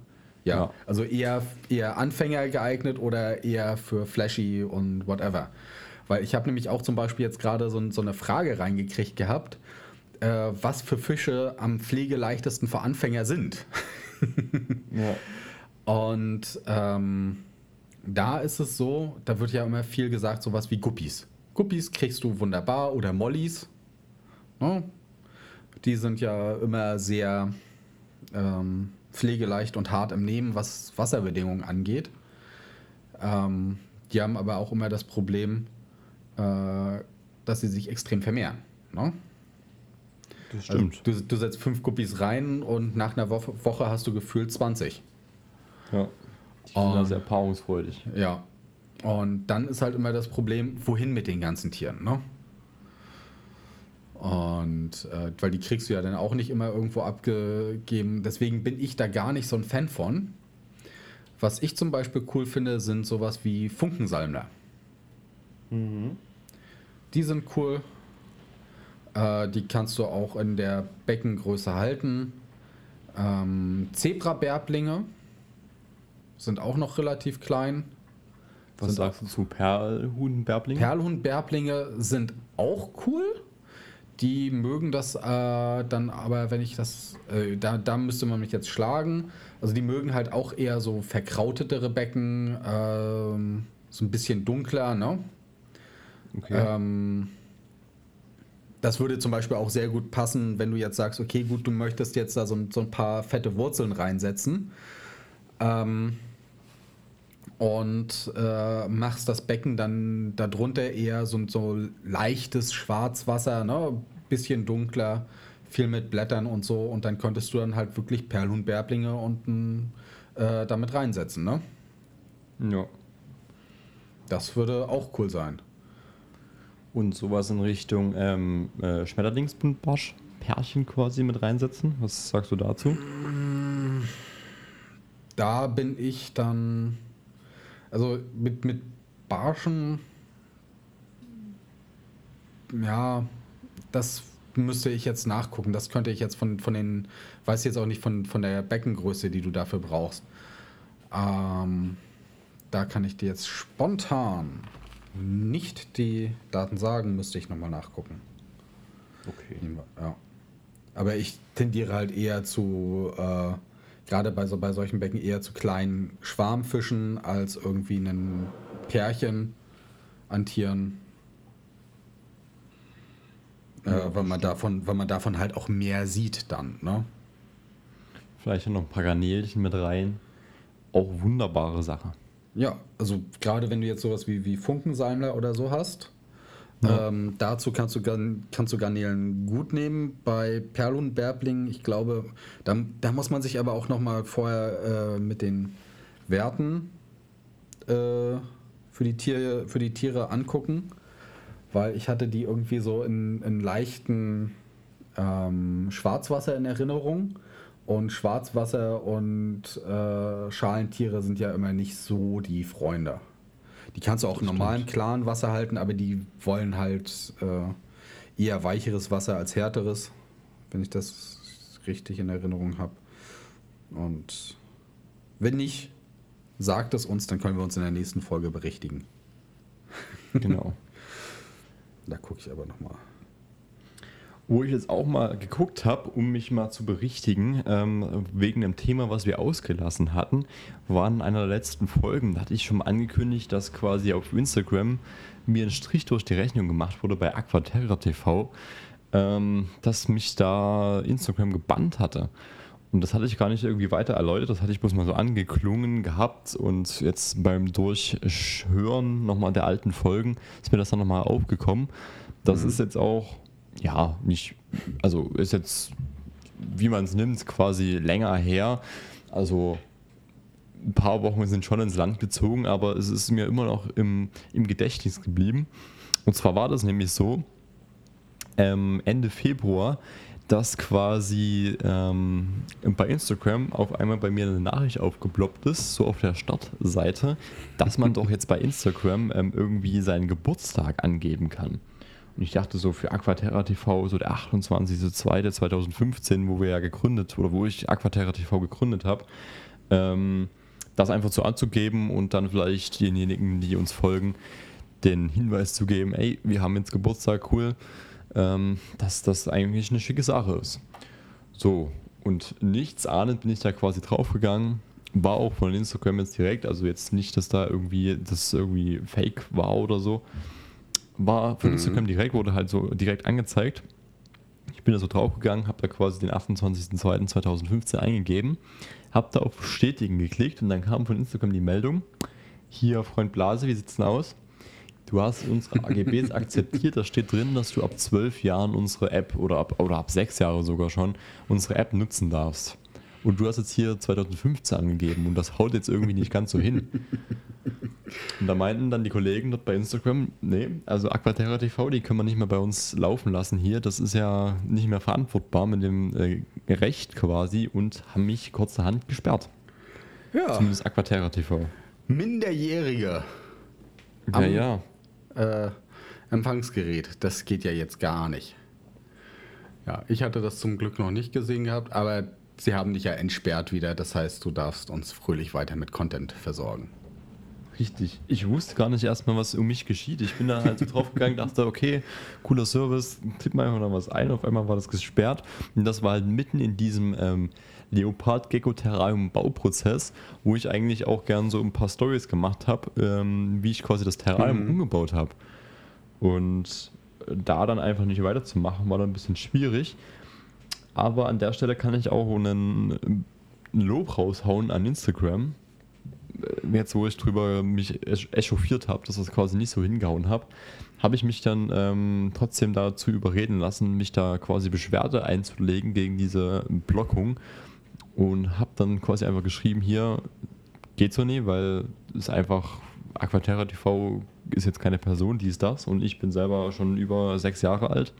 Ja, ja, also eher, eher Anfänger geeignet oder eher für Flashy und whatever. Weil ich habe nämlich auch zum Beispiel jetzt gerade so, so, eine Frage reingekriegt gehabt, äh, was für Fische am pflegeleichtesten für Anfänger sind. ja. Und ähm, da ist es so, da wird ja immer viel gesagt, sowas wie Guppies. Guppies kriegst du wunderbar oder Mollys. Ne? Die sind ja immer sehr ähm, pflegeleicht und hart im Nehmen, was Wasserbedingungen angeht. Ähm, die haben aber auch immer das Problem, äh, dass sie sich extrem vermehren. Ne? Das stimmt. Also du, du setzt fünf Guppies rein und nach einer Woche, hast du gefühlt 20. Ja. Die sind da sehr erfahrungsfreudig. Ja. Und dann ist halt immer das Problem, wohin mit den ganzen Tieren, ne? Und äh, weil die kriegst du ja dann auch nicht immer irgendwo abgegeben. Deswegen bin ich da gar nicht so ein Fan von. Was ich zum Beispiel cool finde, sind sowas wie Funkensalmler. Die sind cool. Äh, die kannst du auch in der Beckengröße halten. Ähm, Zebra-Bärblinge sind auch noch relativ klein. Was sagst du zu Perlhuhn-Bärbling? Perlhund-Bärblinge sind auch cool. Die mögen das äh, dann aber, wenn ich das, äh, da, da müsste man mich jetzt schlagen. Also die mögen halt auch eher so verkrautetere Becken, ähm, so ein bisschen dunkler, ne? Okay. Ähm, das würde zum Beispiel auch sehr gut passen, wenn du jetzt sagst, okay, gut, du möchtest jetzt da so, ein- so ein paar fette Wurzeln reinsetzen. Ähm, und äh, machst das Becken dann darunter eher so, ein- so leichtes Schwarzwasser, ne? bisschen dunkler, viel mit Blättern und so. Und dann könntest du dann halt wirklich Perlhuhn-Bärblinge unten äh, damit reinsetzen. Ne? ja. Das würde auch cool sein. Und sowas in Richtung ähm, äh, Schmetterlingsbuntbarsch, Pärchen quasi mit reinsetzen. Was sagst du dazu? Da bin ich dann, also mit, mit Barschen, ja, das müsste ich jetzt nachgucken. Das könnte ich jetzt von, von den, weiß jetzt auch nicht von, von der Beckengröße, die du dafür brauchst. Ähm, da kann ich dir jetzt spontan nicht die Daten sagen, müsste ich nochmal nachgucken. Okay. Ja. Aber ich tendiere halt eher zu, äh, gerade bei, so, bei solchen Becken, eher zu kleinen Schwarmfischen als irgendwie einen Pärchen an Tieren. Äh, Ja, weil, man davon, weil man davon halt auch mehr sieht dann, ne? Vielleicht noch ein paar Garnelchen mit rein. Auch wunderbare Sache. Ja, also gerade wenn du jetzt sowas wie, wie Funkensalmler oder so hast, Ja. ähm, dazu kannst du, kannst du Garnelen gut nehmen. Bei Perl und Bärbling, ich glaube, da, da muss man sich aber auch nochmal vorher äh, mit den Werten äh, für, die Tiere, für die Tiere angucken, weil ich hatte die irgendwie so in, in leichten ähm, Schwarzwasser in Erinnerung. Und Schwarzwasser und äh, Schalentiere sind ja immer nicht so die Freunde. Die kannst du auch in normalem klaren Wasser halten, aber die wollen halt äh, eher weicheres Wasser als härteres, wenn ich das richtig in Erinnerung habe. Und wenn nicht, sagt es uns, dann können wir uns in der nächsten Folge berichtigen. Genau. Da gucke ich aber nochmal. Wo ich jetzt auch mal geguckt habe, um mich mal zu berichtigen, ähm, wegen dem Thema, was wir ausgelassen hatten, war in einer der letzten Folgen, da hatte ich schon mal angekündigt, dass quasi auf Instagram mir ein Strich durch die Rechnung gemacht wurde bei Aquaterra TV, ähm, dass mich da Instagram gebannt hatte. Und das hatte ich gar nicht irgendwie weiter erläutert, das hatte ich bloß mal so angeklungen gehabt und jetzt beim Durchhören nochmal der alten Folgen ist mir das dann nochmal aufgekommen. Das ist jetzt auch, ja, nicht, also ist jetzt, wie man es nimmt, quasi länger her. Also ein paar Wochen sind schon ins Land gezogen, aber es ist mir immer noch im, im Gedächtnis geblieben. Und zwar war das nämlich so, ähm, Ende Februar, dass quasi ähm, bei Instagram auf einmal bei mir eine Nachricht aufgeploppt ist, so auf der Startseite, dass man doch jetzt bei Instagram ähm, irgendwie seinen Geburtstag angeben kann. Und ich dachte so für Aquaterra TV, so der 28.02.2015, wo wir ja gegründet, oder wo ich Aquaterra TV gegründet habe, ähm, das einfach so anzugeben und dann vielleicht denjenigen, die uns folgen, den Hinweis zu geben, ey, wir haben jetzt Geburtstag, cool, ähm, dass das eigentlich eine schicke Sache ist. So, und nichts ahnend bin ich da quasi draufgegangen. War auch von Instagram jetzt direkt, also jetzt nicht, dass da irgendwie das irgendwie fake war oder so. War von Instagram direkt, wurde halt so direkt angezeigt. Ich bin da so draufgegangen, habe da quasi den 28.02.2015 eingegeben, habe da auf Bestätigen geklickt und dann kam von Instagram die Meldung, hier Freund Blase, wie sieht's denn aus? Du hast unsere AGBs akzeptiert, da steht drin, dass du ab zwölf Jahren unsere App oder ab, oder ab sechs Jahre sogar schon unsere App nutzen darfst. Und du hast jetzt hier 2015 angegeben und das haut jetzt irgendwie nicht ganz so hin. Und da meinten dann die Kollegen dort bei Instagram, nee, also Aquaterra TV, die können wir nicht mehr bei uns laufen lassen hier. Das ist ja nicht mehr verantwortbar mit dem äh, Recht quasi und haben mich kurzerhand gesperrt. Ja. Zumindest Aquaterra TV. Minderjährige Ja, Am- ja. äh, Empfangsgerät. Das geht ja jetzt gar nicht. Ja, ich hatte das zum Glück noch nicht gesehen gehabt, aber sie haben dich ja entsperrt wieder. Das heißt, du darfst uns fröhlich weiter mit Content versorgen. Richtig. Ich wusste gar nicht erstmal, was um mich geschieht. Ich bin da halt so drauf gegangen, dachte, okay, cooler Service, tipp mal einfach noch was ein. Auf einmal war das gesperrt. Und das war halt mitten in diesem ähm, Leopard-Gecko-Terrarium-Bauprozess, wo ich eigentlich auch gern so ein paar Stories gemacht habe, ähm, wie ich quasi das Terrarium umgebaut habe. Und da dann einfach nicht weiterzumachen, war dann ein bisschen schwierig. Aber an der Stelle kann ich auch einen, einen Lob raushauen an Instagram. Äh, Jetzt, wo ich drüber mich echauffiert habe, dass das quasi nicht so hingehauen habe, habe ich mich dann ähm, trotzdem dazu überreden lassen, mich da quasi Beschwerde einzulegen gegen diese Blockung und habe dann quasi einfach geschrieben, hier geht so nie, weil es einfach Aquaterra TV ist jetzt keine Person, die ist das und ich bin selber schon über sechs Jahre alt.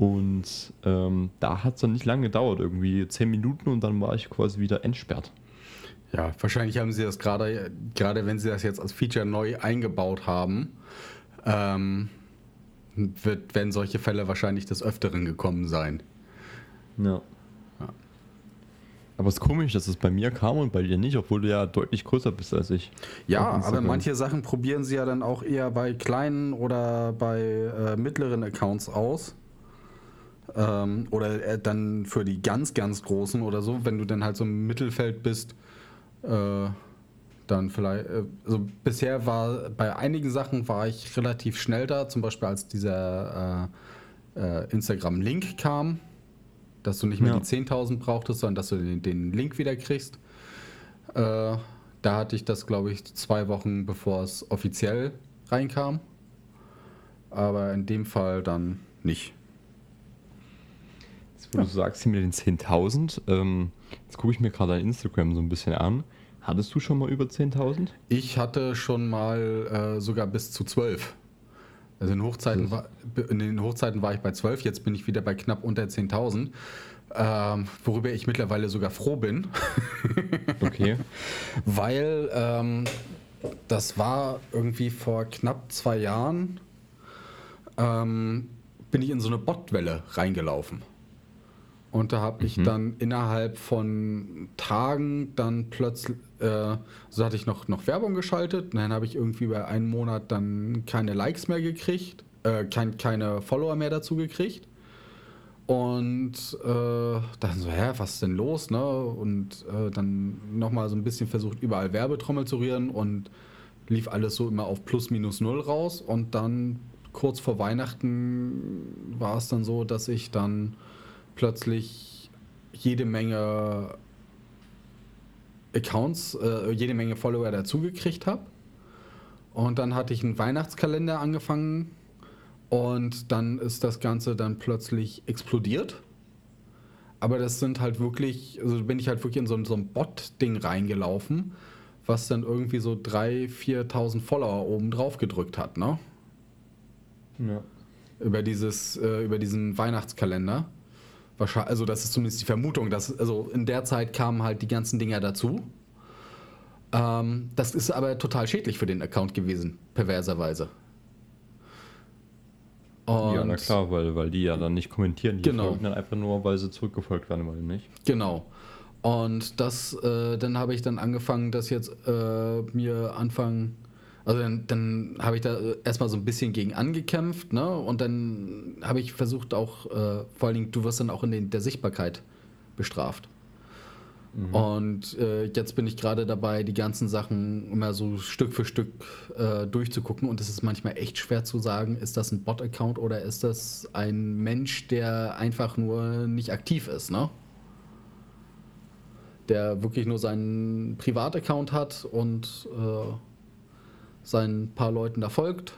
Und ähm, da hat es dann nicht lange gedauert, irgendwie zehn Minuten und dann war ich quasi wieder entsperrt. Ja, wahrscheinlich haben sie das gerade, gerade wenn sie das jetzt als Feature neu eingebaut haben, ähm, wird, werden solche Fälle wahrscheinlich des Öfteren gekommen sein. Ja. Ja. Aber es ist komisch, dass es bei mir kam und bei dir nicht, obwohl du ja deutlich größer bist als ich. Ja, aber manche Sachen probieren sie ja dann auch eher bei kleinen oder bei äh, mittleren Accounts aus. Ähm, oder äh, dann für die ganz, ganz großen oder so, wenn du dann halt so im Mittelfeld bist, äh, dann vielleicht. Äh, also bisher war bei einigen Sachen war ich relativ schnell da, zum Beispiel als dieser äh, äh, Instagram-Link kam, dass du nicht mehr Ja. die 10.000 brauchtest, sondern dass du den, den Link wieder kriegst. Da hatte ich das, glaube ich, zwei Wochen bevor es offiziell reinkam. Aber in dem Fall dann nicht. Jetzt, wo du sagst, hier mit den 10.000, ähm, jetzt gucke ich mir gerade dein Instagram so ein bisschen an. Hattest du schon mal über 10.000? Ich hatte schon mal äh, sogar bis zu 12. Also in, Hochzeiten war, in den Hochzeiten war ich bei 12, jetzt bin ich wieder bei knapp unter 10.000. Ähm, worüber ich mittlerweile sogar froh bin, Okay. weil ähm, das war irgendwie vor knapp zwei Jahren, ähm, bin ich in so eine Botwelle reingelaufen. Und da habe ich dann innerhalb von Tagen dann plötzlich, äh, so hatte ich noch, noch Werbung geschaltet. Und dann habe ich irgendwie über einen Monat dann keine Likes mehr gekriegt, äh, kein, keine Follower mehr dazu gekriegt. Und äh, dann so, hä, was ist denn los? Ne? Und äh, dann nochmal so ein bisschen versucht, überall Werbetrommel zu rühren und lief alles so immer auf plus minus null raus. Und dann kurz vor Weihnachten war es dann so, dass ich dann plötzlich jede Menge Accounts, äh, jede Menge Follower dazugekriegt habe. Und dann hatte ich einen Weihnachtskalender angefangen und dann ist das Ganze dann plötzlich explodiert. Aber das sind halt wirklich, also bin ich halt wirklich in so, ein- so ein Bot-Ding reingelaufen, was dann irgendwie so 3.000, 4.000 Follower oben drauf gedrückt hat, ne? Ja. über dieses äh, über diesen Weihnachtskalender. Wahrscheinlich, also das ist zumindest die Vermutung, dass also in der Zeit kamen halt die ganzen Dinger dazu. Ähm, das ist aber total schädlich für den Account gewesen, perverserweise. ja, Und- na klar, weil, weil die ja dann nicht kommentieren. Die Genau. folgen dann einfach nur, weil sie zurückgefolgt werden wollen, nicht? Genau. Und das, äh, dann habe ich dann angefangen, das jetzt äh, mir anfangen, also dann, dann habe ich da äh, erstmal so ein bisschen gegen angekämpft, ne? Und dann habe ich versucht auch, äh, vor allen Dingen, du wirst dann auch in den, der Sichtbarkeit bestraft. Und äh, jetzt bin ich gerade dabei, die ganzen Sachen immer so Stück für Stück äh, durchzugucken. Und es ist manchmal echt schwer zu sagen, ist das ein Bot-Account oder ist das ein Mensch, der einfach nur nicht aktiv ist, ne? Der wirklich nur seinen Privataccount hat und äh, seinen paar Leuten da folgt.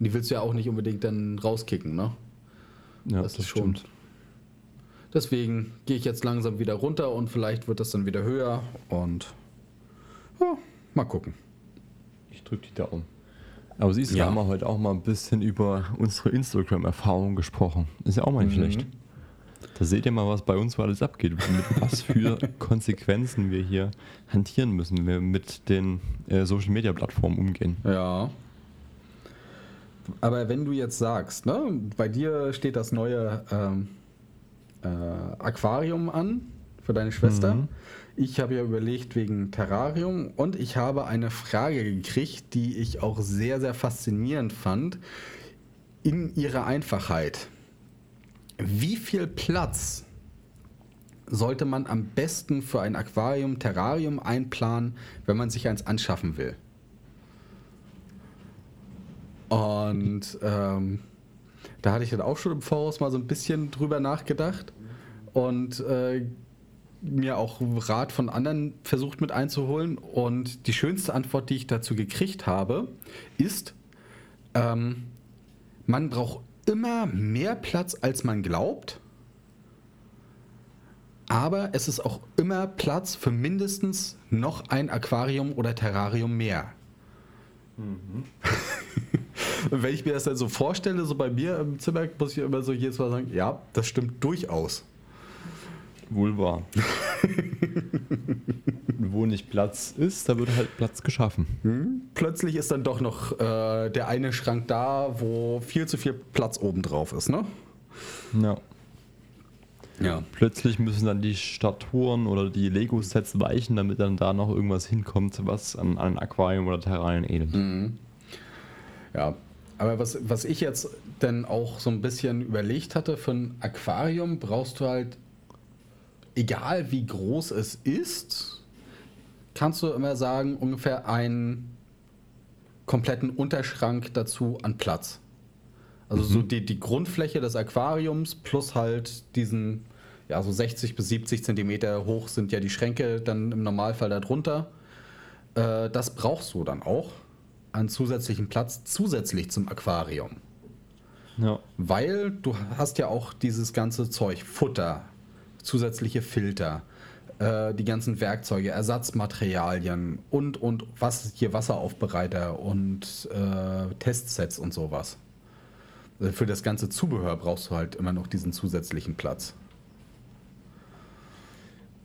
Die willst du ja auch nicht unbedingt dann rauskicken, ne? Ja, das, ist schon. Deswegen gehe ich jetzt langsam wieder runter und vielleicht wird das dann wieder höher und ja, mal gucken. Ich drücke die Daumen. Aber siehst du, Ja. da haben wir heute auch mal ein bisschen über unsere Instagram-Erfahrung gesprochen. Ist ja auch mal nicht Mhm. schlecht. Da seht ihr mal, was bei uns so alles abgeht, mit was für Konsequenzen wir hier hantieren müssen, wenn wir mit den äh, Social-Media-Plattformen umgehen. Ja. Aber wenn du jetzt sagst, ne, bei dir steht das neue ähm, äh, Aquarium an für deine Schwester. Mhm. Ich habe ja überlegt wegen Terrarium und ich habe eine Frage gekriegt, die ich auch sehr, sehr faszinierend fand in ihrer Einfachheit. Wie viel Platz sollte man am besten für ein Aquarium, Terrarium einplanen, wenn man sich eins anschaffen will? Und ähm, da hatte ich dann auch schon im Voraus mal so ein bisschen drüber nachgedacht und äh, mir auch Rat von anderen versucht mit einzuholen. Und die schönste Antwort, die ich dazu gekriegt habe, ist, ähm, man braucht immer mehr Platz, als man glaubt. Aber es ist auch immer Platz für mindestens noch ein Aquarium oder Terrarium mehr. Und wenn ich mir das dann so vorstelle, so bei mir im Zimmer, muss ich immer so jedes Mal sagen, ja, das stimmt durchaus. Wohl wahr. Wo nicht Platz ist, da wird halt Platz geschaffen. Plötzlich ist dann doch noch äh, der eine Schrank da, wo viel zu viel Platz oben drauf ist, ne? Ja. Ja. Plötzlich müssen dann die Statuen oder die Lego-Sets weichen, damit dann da noch irgendwas hinkommt, was an an ein Aquarium oder Terrarien ähnelt. Ja. Aber was, was ich jetzt dann auch so ein bisschen überlegt hatte, für ein Aquarium brauchst du halt, egal wie groß es ist, kannst du immer sagen, ungefähr einen kompletten Unterschrank dazu an Platz. Also so die, die Grundfläche des Aquariums plus halt diesen, ja, so 60 bis 70 Zentimeter hoch sind ja die Schränke dann im Normalfall darunter. Äh, das brauchst du dann auch an zusätzlichen Platz zusätzlich zum Aquarium. Ja. Weil du hast ja auch dieses ganze Zeug, Futter, zusätzliche Filter, äh, die ganzen Werkzeuge, Ersatzmaterialien und, und was hier Wasseraufbereiter und äh, Testsets und sowas. Also Für das ganze Zubehör brauchst du halt immer noch diesen zusätzlichen Platz.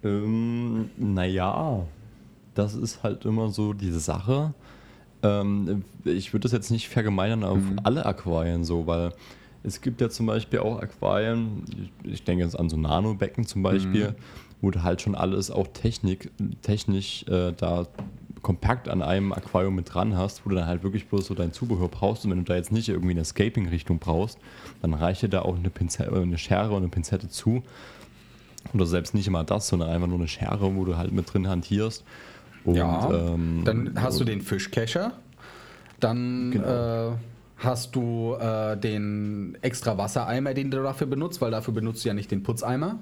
Ähm, naja, das ist halt immer so diese Sache. Ähm, ich würde das jetzt nicht vergemeinern auf alle Aquarien so, weil es gibt ja zum Beispiel auch Aquarien, ich, denke jetzt an so Nanobecken zum Beispiel, wo du halt schon alles auch Technik, technisch äh, da kompakt an einem Aquarium mit dran hast, wo du dann halt wirklich bloß so dein Zubehör brauchst und wenn du da jetzt nicht irgendwie eine Escaping-Richtung brauchst, dann reicht dir da auch eine, Pinzette, eine Schere und eine Pinzette zu. Oder selbst nicht immer das, sondern einfach nur eine Schere, wo du halt mit drin hantierst. Und, ähm, dann hast du den Fischkescher, dann Genau. äh, hast du äh, den extra Wassereimer, den du dafür benutzt, weil dafür benutzt du ja nicht den Putzeimer,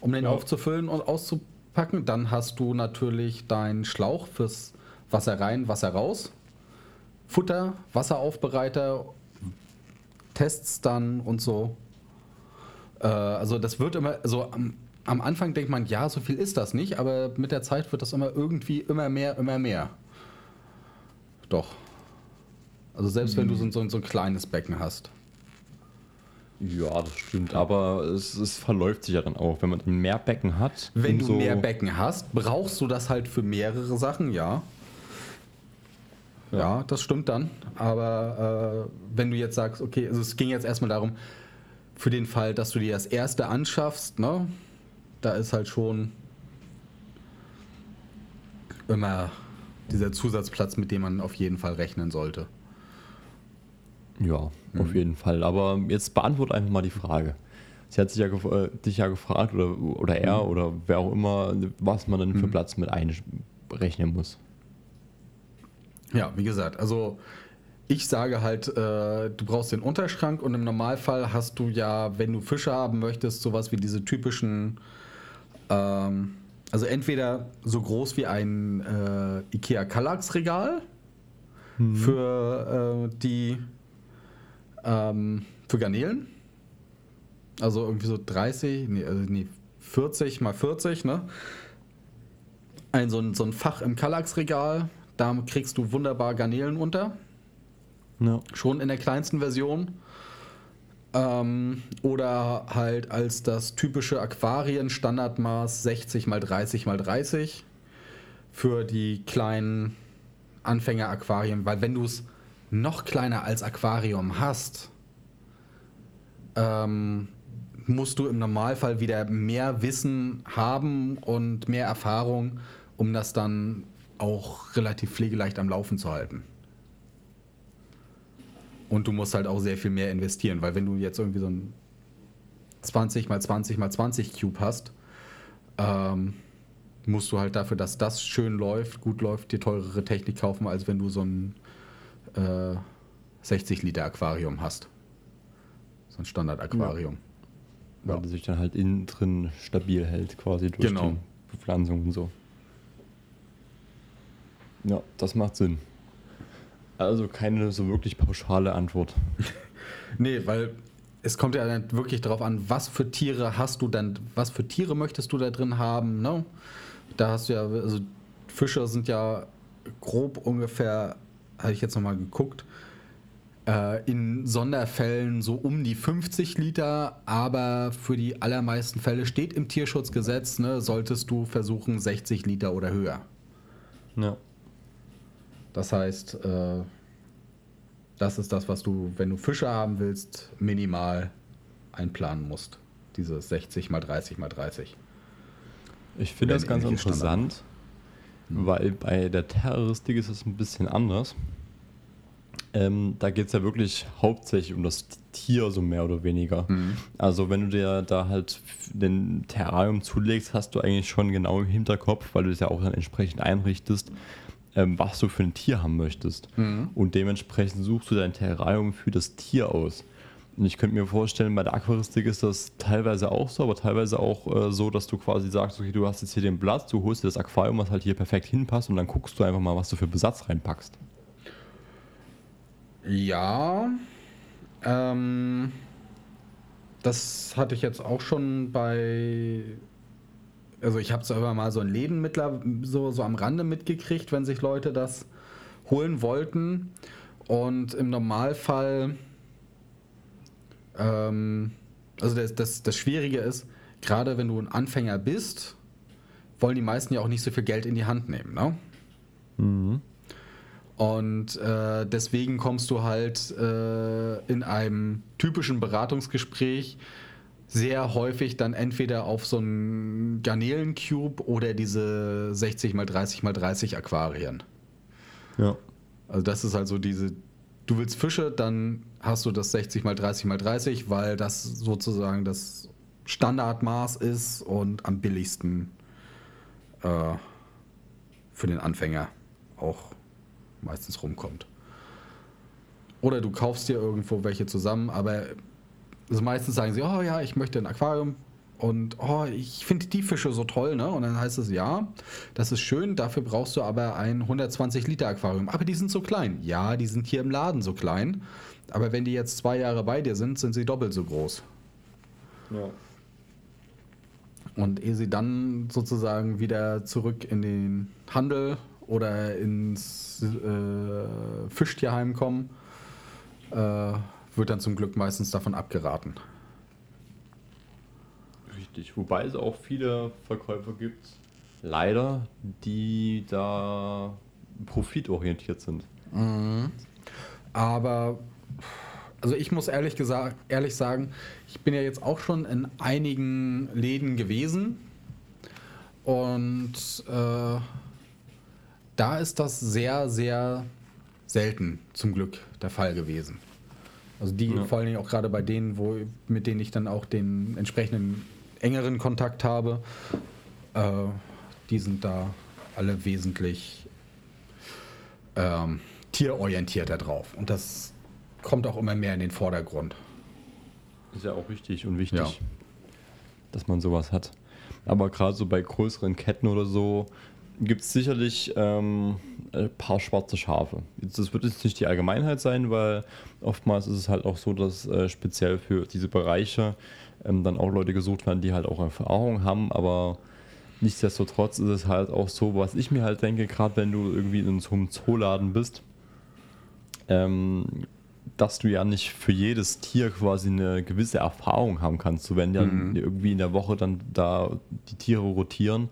um den Ja. aufzufüllen und auszupacken. Dann hast du natürlich deinen Schlauch fürs Wasser rein, Wasser raus, Futter, Wasseraufbereiter, Tests dann und so. Äh, also das wird immer, also am, am Anfang denkt man, ja, so viel ist das nicht, aber mit der Zeit wird das immer irgendwie immer mehr, immer mehr. Doch. Also selbst wenn du so, so, so ein kleines Becken hast. Ja, das stimmt, aber es, es verläuft sich ja dann auch, wenn man mehr Becken hat. Wenn du mehr Becken hast, brauchst du das halt für mehrere Sachen, ja. Ja, das stimmt dann. Aber äh, wenn du jetzt sagst, okay, also es ging jetzt erstmal darum, für den Fall, dass du dir das erste anschaffst, ne, da ist halt schon immer dieser Zusatzplatz, mit dem man auf jeden Fall rechnen sollte. Ja, auf jeden Fall. Aber jetzt beantworte einfach mal die Frage. Sie hat sich ja äh, dich ja gefragt, oder, oder er, oder wer auch immer, was man denn für Platz mit einrechnen muss. Ja, wie gesagt, also ich sage halt, äh, du brauchst den Unterschrank und im Normalfall hast du ja, wenn du Fische haben möchtest, sowas wie diese typischen, ähm, also entweder so groß wie ein äh, Ikea Kallax Regal für äh, die ähm, für Garnelen. Also irgendwie so 30, nee, also nee 40 mal 40, ne? Ein so ein, so ein Fach im Kallax-Regal, da kriegst du wunderbar Garnelen unter. Ja. Schon in der kleinsten Version. Ähm, oder halt als das typische Aquarien-Standardmaß 60 mal 30 mal 30 für die kleinen Anfänger-Aquarien. Weil wenn du es noch kleiner als Aquarium hast, ähm, musst du im Normalfall wieder mehr Wissen haben und mehr Erfahrung, um das dann auch relativ pflegeleicht am Laufen zu halten. Und du musst halt auch sehr viel mehr investieren, weil wenn du jetzt irgendwie so ein 20 mal 20 mal 20 Cube hast, ähm, musst du halt dafür, dass das schön läuft, gut läuft, dir teurere Technik kaufen, als wenn du so ein äh, 60 Liter Aquarium hast. So ein Standard-Aquarium. Weil Ja. sich dann halt innen drin stabil hält, quasi durch Genau. die Bepflanzung und so. Ja, das macht Sinn. Also keine so wirklich pauschale Antwort. Nee, weil es kommt ja dann wirklich darauf an, was für Tiere hast du dann, was für Tiere möchtest du da drin haben, ne? Da hast du ja, also Fische sind ja grob ungefähr, habe ich jetzt nochmal geguckt, äh, in Sonderfällen so um die 50 Liter, aber für die allermeisten Fälle steht im Tierschutzgesetz, ne, solltest du versuchen 60 Liter oder höher. Ja. Das heißt, äh, das ist das, was du, wenn du Fische haben willst, minimal einplanen musst. Diese 60 mal 30 mal 30. Ich finde das ganz ähnliche Standard interessant, weil bei der Terroristik ist es ein bisschen anders. Ähm, da geht es ja wirklich hauptsächlich um das Tier, so mehr oder weniger. Mhm. Also wenn du dir da halt den Terrarium zulegst, hast du eigentlich schon genau im Hinterkopf, weil du es ja auch dann entsprechend einrichtest, ähm, was du für ein Tier haben möchtest. Mhm. Und dementsprechend suchst du dein Terrarium für das Tier aus. Und ich könnte mir vorstellen, bei der Aquaristik ist das teilweise auch so, aber teilweise auch äh, so, dass du quasi sagst, okay, du hast jetzt hier den Platz, du holst dir das Aquarium, was halt hier perfekt hinpasst und dann guckst du einfach mal, was du für Besatz reinpackst. Ja, ähm, das hatte ich jetzt auch schon bei. Also ich habe es aber mal so in Läden mittler, so, so am Rande mitgekriegt, wenn sich Leute das holen wollten. Und im Normalfall, ähm, also das, das, das Schwierige ist, gerade wenn du ein Anfänger bist, wollen die meisten ja auch nicht so viel Geld in die Hand nehmen, ne? Mhm. Und äh, deswegen kommst du halt äh, in einem typischen Beratungsgespräch sehr häufig dann entweder auf so einen Garnelen-Cube oder diese 60 x 30 x 30 Aquarien. Ja. Also das ist halt so diese, du willst Fische, dann hast du das 60 x 30 x 30, weil das sozusagen das Standardmaß ist und am billigsten äh, für den Anfänger auch meistens rumkommt. Oder du kaufst dir irgendwo welche zusammen, aber also meistens sagen sie, oh ja, ich möchte ein Aquarium und oh, ich finde die Fische so toll, ne? Und dann heißt es, ja, das ist schön, dafür brauchst du aber ein 120 Liter Aquarium. Aber die sind so klein. Ja, die sind hier im Laden so klein. Aber wenn die jetzt zwei Jahre bei dir sind, sind sie doppelt so groß. ja. Und ehe sie dann sozusagen wieder zurück in den Handel oder ins äh, Fischtierheim kommen, äh, wird dann zum Glück meistens davon abgeraten. Richtig. Wobei es auch viele Verkäufer gibt, leider, die da profitorientiert sind. Aber also ich muss ehrlich gesagt, ehrlich sagen, ich bin ja jetzt auch schon in einigen Läden gewesen und äh, da ist das sehr, sehr selten zum Glück der Fall gewesen. Also die, Ja. vor allen Dingen auch gerade bei denen, wo, mit denen ich dann auch den entsprechenden engeren Kontakt habe, äh, die sind da alle wesentlich ähm, tierorientierter drauf. Und das kommt auch immer mehr in den Vordergrund. Ist ja auch richtig und wichtig, Ja. dass man sowas hat. Aber gerade so bei größeren Ketten oder so gibt es sicherlich ähm, ein paar schwarze Schafe. Das wird jetzt nicht die Allgemeinheit sein, weil oftmals ist es halt auch so, dass äh, speziell für diese Bereiche ähm, dann auch Leute gesucht werden, die halt auch Erfahrung haben, aber nichtsdestotrotz ist es halt auch so, was ich mir halt denke, gerade wenn du irgendwie in so einem Zooladen bist, ähm, dass du ja nicht für jedes Tier quasi eine gewisse Erfahrung haben kannst. So wenn ja mhm. irgendwie in der Woche dann da die Tiere rotieren,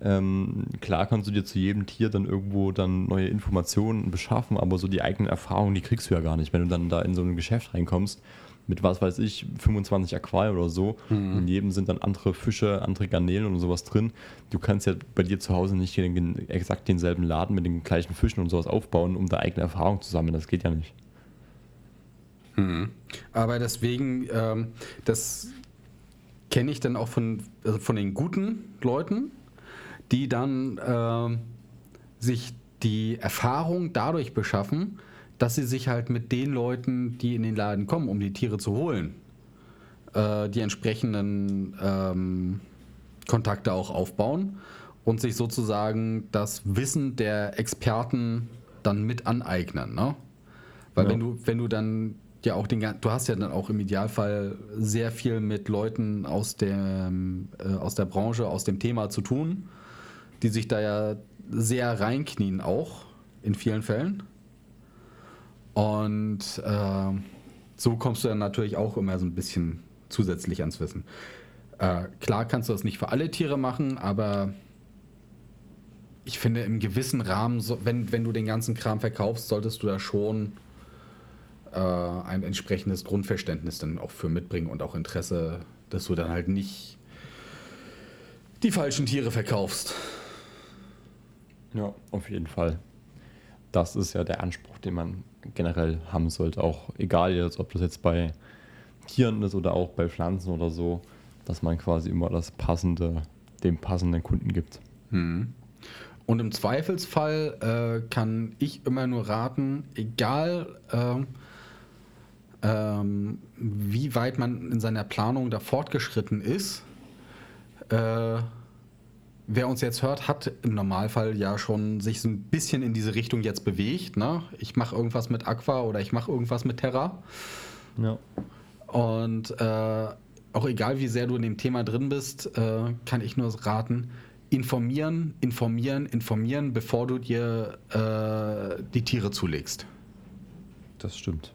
ähm, klar kannst du dir zu jedem Tier dann irgendwo dann neue Informationen beschaffen, aber so die eigenen Erfahrungen, die kriegst du ja gar nicht, wenn du dann da in so ein Geschäft reinkommst mit was weiß ich, 25 Aquarien oder so. Mhm. In jedem sind dann andere Fische, andere Garnelen und sowas drin. Du kannst ja bei dir zu Hause nicht den, exakt denselben Laden mit den gleichen Fischen und sowas aufbauen, um da eigene Erfahrung zu sammeln. Das geht ja nicht. Mhm. Aber deswegen, ähm, das kenne ich dann auch von, also von den guten Leuten, die dann äh, sich die Erfahrung dadurch beschaffen, dass sie sich halt mit den Leuten, die in den Laden kommen, um die Tiere zu holen, äh, die entsprechenden ähm, Kontakte auch aufbauen und sich sozusagen das Wissen der Experten dann mit aneignen. Ne? Weil ja. wenn du, wenn du dann ja auch den du hast ja dann auch im Idealfall sehr viel mit Leuten aus der, äh, aus der Branche, aus dem Thema zu tun, die sich da ja sehr reinknien auch in vielen Fällen. Und äh, so kommst du dann natürlich auch immer so ein bisschen zusätzlich ans Wissen. Äh, klar kannst du das nicht für alle Tiere machen, aber ich finde im gewissen Rahmen, so, wenn, wenn du den ganzen Kram verkaufst, solltest du da schon äh, ein entsprechendes Grundverständnis dann auch für mitbringen und auch Interesse, dass du dann halt nicht die falschen Tiere verkaufst. Ja, auf jeden Fall. Das ist ja der Anspruch, den man generell haben sollte. Auch egal jetzt, ob das jetzt bei Tieren ist oder auch bei Pflanzen oder so, dass man quasi immer das passende, dem passenden Kunden gibt. Hm. Und im Zweifelsfall äh, kann ich immer nur raten, egal äh, ähm, wie weit man in seiner Planung da fortgeschritten ist, äh, wer uns jetzt hört, hat im Normalfall ja schon sich so ein bisschen in diese Richtung jetzt bewegt. Ne? Ich mache irgendwas mit Aqua oder ich mache irgendwas mit Terra. Ja. Und äh, auch egal, wie sehr du in dem Thema drin bist, äh, kann ich nur raten, informieren, informieren, informieren, bevor du dir äh, die Tiere zulegst. Das stimmt.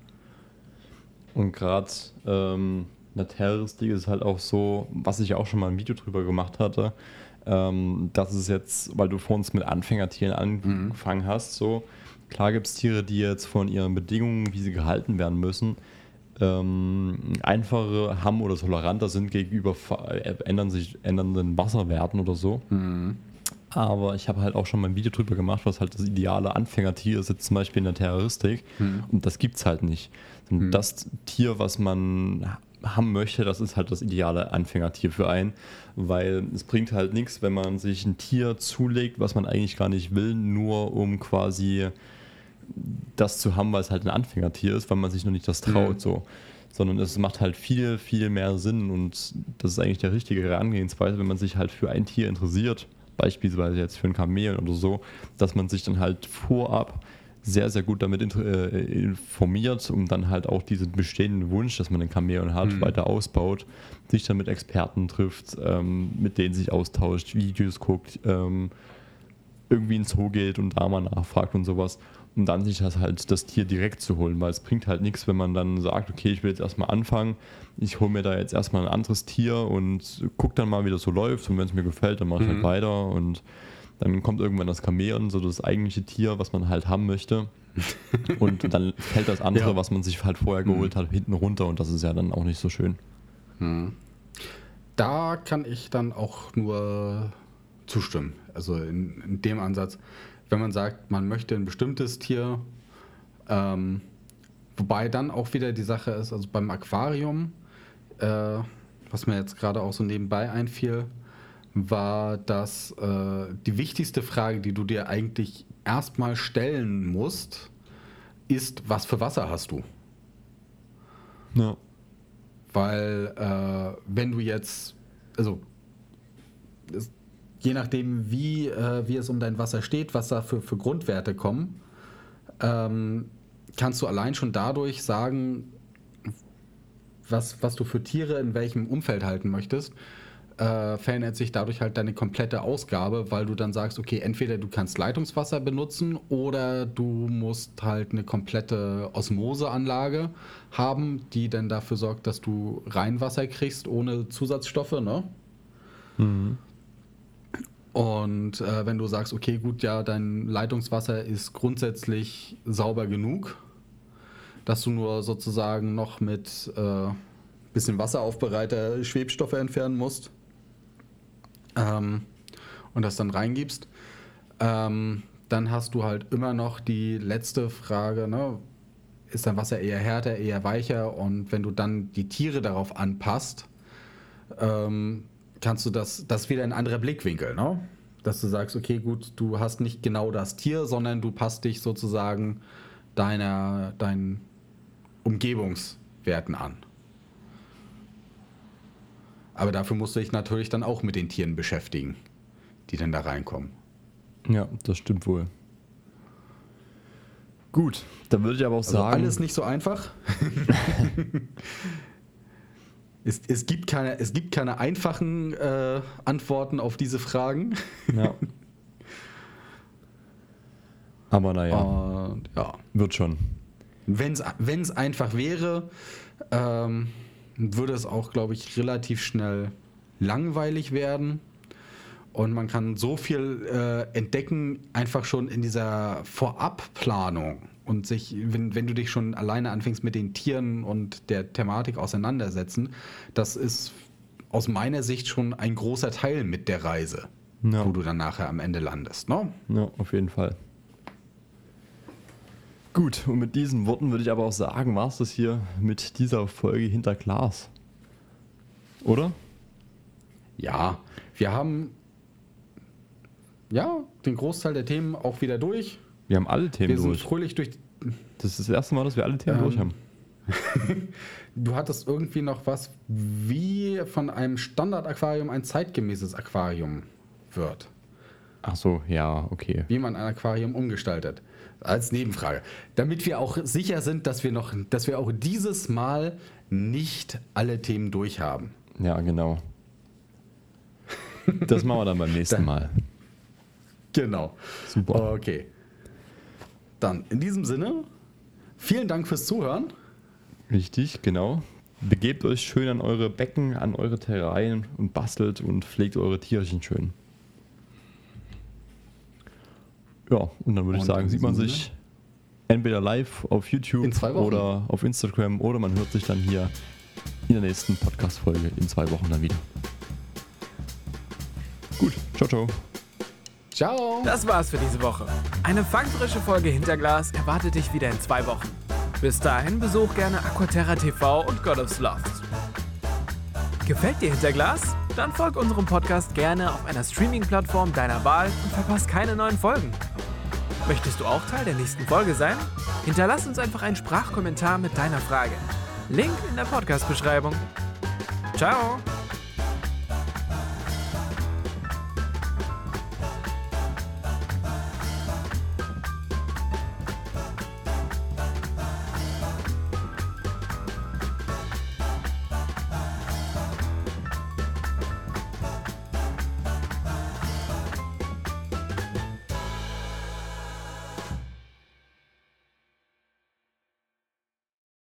Und gerade ähm, eine Terroristik ist halt auch so, was ich auch schon mal ein Video drüber gemacht hatte, ähm, das ist jetzt, weil du vor uns mit Anfängertieren angefangen mhm. hast, so. Klar gibt es Tiere, die jetzt von ihren Bedingungen, wie sie gehalten werden müssen, ähm, einfache haben oder toleranter sind gegenüber äh, ändern sich ändernden Wasserwerten oder so. Mhm. Aber ich habe halt auch schon mal ein Video drüber gemacht, was halt das ideale Anfängertier ist, jetzt zum Beispiel in der Terroristik. Mhm. Und das gibt es halt nicht. Mhm. Das Tier, was man haben möchte, das ist halt das ideale Anfängertier für einen, weil es bringt halt nichts, wenn man sich ein Tier zulegt, was man eigentlich gar nicht will, nur um quasi das zu haben, weil es halt ein Anfängertier ist, weil man sich noch nicht das traut, mhm. so. Sondern es macht halt viel, viel mehr Sinn und das ist eigentlich der richtige Herangehensweise, wenn man sich halt für ein Tier interessiert, beispielsweise jetzt für ein Kamel oder so, dass man sich dann halt vorab sehr, sehr gut damit äh, informiert, um dann halt auch diesen bestehenden Wunsch, dass man ein Chamäleon hat, mhm. weiter ausbaut, sich dann mit Experten trifft, ähm, mit denen sich austauscht, Videos guckt, ähm, irgendwie ins Zoo geht und da mal nachfragt und sowas, um dann sich das halt das Tier direkt zu holen, weil es bringt halt nichts, wenn man dann sagt, okay, ich will jetzt erstmal anfangen, ich hole mir da jetzt erstmal ein anderes Tier und guck dann mal, wie das so läuft und wenn es mir gefällt, dann mache ich halt mhm. halt weiter und dann kommt irgendwann das Chamäleon, so das eigentliche Tier, was man halt haben möchte. und dann fällt das andere, ja. was man sich halt vorher geholt mhm. hat, hinten runter und das ist ja dann auch nicht so schön. Mhm. Da kann ich dann auch nur zustimmen. Also in, in, dem Ansatz, wenn man sagt, man möchte ein bestimmtes Tier, ähm, wobei dann auch wieder die Sache ist, also beim Aquarium, äh, was mir jetzt gerade auch so nebenbei einfiel, war, dass äh, die wichtigste Frage, die du dir eigentlich erstmal stellen musst, ist, was für Wasser hast du? Ja. Weil äh, wenn du jetzt, also es, je nachdem, wie, äh, wie es um dein Wasser steht, was da für, für Grundwerte kommen, ähm, kannst du allein schon dadurch sagen, was, was du für Tiere in welchem Umfeld halten möchtest, äh, verändert sich dadurch halt deine komplette Ausgabe, weil du dann sagst, okay, entweder du kannst Leitungswasser benutzen oder du musst halt eine komplette Osmoseanlage haben, die dann dafür sorgt, dass du Reinwasser kriegst ohne Zusatzstoffe, ne? Mhm. Und äh, wenn du sagst, okay, gut, ja, dein Leitungswasser ist grundsätzlich sauber genug, dass du nur sozusagen noch mit äh, bisschen Wasseraufbereiter Schwebstoffe entfernen musst ähm, und das dann reingibst, ähm, dann hast du halt immer noch die letzte Frage, ne? ist dein Wasser eher härter, eher weicher und wenn du dann die Tiere darauf anpasst, ähm, kannst du das, das wieder ein anderer Blickwinkel, ne? dass du sagst, okay, gut, du hast nicht genau das Tier, sondern du passt dich sozusagen deiner, deinen Umgebungswerten an. Aber dafür musst du dich natürlich dann auch mit den Tieren beschäftigen, die dann da reinkommen. Ja, das stimmt wohl. Gut, dann würde ich aber auch also sagen. Alles nicht so einfach. es, es, gibt keine, es gibt keine einfachen äh, Antworten auf diese Fragen. Ja. Aber naja. Ja. Wird schon. Wenn es einfach wäre, ähm, würde es auch, glaube ich, relativ schnell langweilig werden. Und man kann so viel äh, entdecken, einfach schon in dieser Vorabplanung. Und sich, wenn, wenn du dich schon alleine anfängst mit den Tieren und der Thematik auseinandersetzen, das ist aus meiner Sicht schon ein großer Teil mit der Reise, ja. wo du dann nachher am Ende landest. Ne? Ja, auf jeden Fall. Gut, und mit diesen Worten würde ich aber auch sagen, war es das hier mit dieser Folge hinter Glas. Oder? Ja, wir haben ja den Großteil der Themen auch wieder durch. Wir haben alle Themen wir durch. Wir sind fröhlich durch. Das ist das erste Mal, dass wir alle Themen ähm, durch haben. du hattest irgendwie noch was, wie von einem Standard-Aquarium ein zeitgemäßes Aquarium wird. Ach so, ja, okay. Wie man ein Aquarium umgestaltet als Nebenfrage. Damit wir auch sicher sind, dass wir noch, dass wir auch dieses Mal nicht alle Themen durchhaben. Ja, genau. Das machen wir dann beim nächsten Mal. Genau. Super. Okay. Dann in diesem Sinne, vielen Dank fürs Zuhören. Richtig, genau. Begebt euch schön an eure Becken, an eure Terrain und bastelt und pflegt eure Tierchen schön. Ja, und dann würde ich sagen, sieht man sich entweder live auf YouTube oder auf Instagram oder man hört sich dann hier in der nächsten Podcast-Folge in zwei Wochen dann wieder. Gut, ciao, ciao. Ciao. Das war's für diese Woche. Eine fangfrische Folge Hinterglas erwartet dich wieder in zwei Wochen. Bis dahin besuch gerne Aquaterra TV und God of Sloths. Gefällt dir Hinterglas? Dann folg unserem Podcast gerne auf einer Streaming-Plattform deiner Wahl und verpasst keine neuen Folgen. Möchtest du auch Teil der nächsten Folge sein? Hinterlass uns einfach einen Sprachkommentar mit deiner Frage. Link in der Podcast-Beschreibung. Ciao!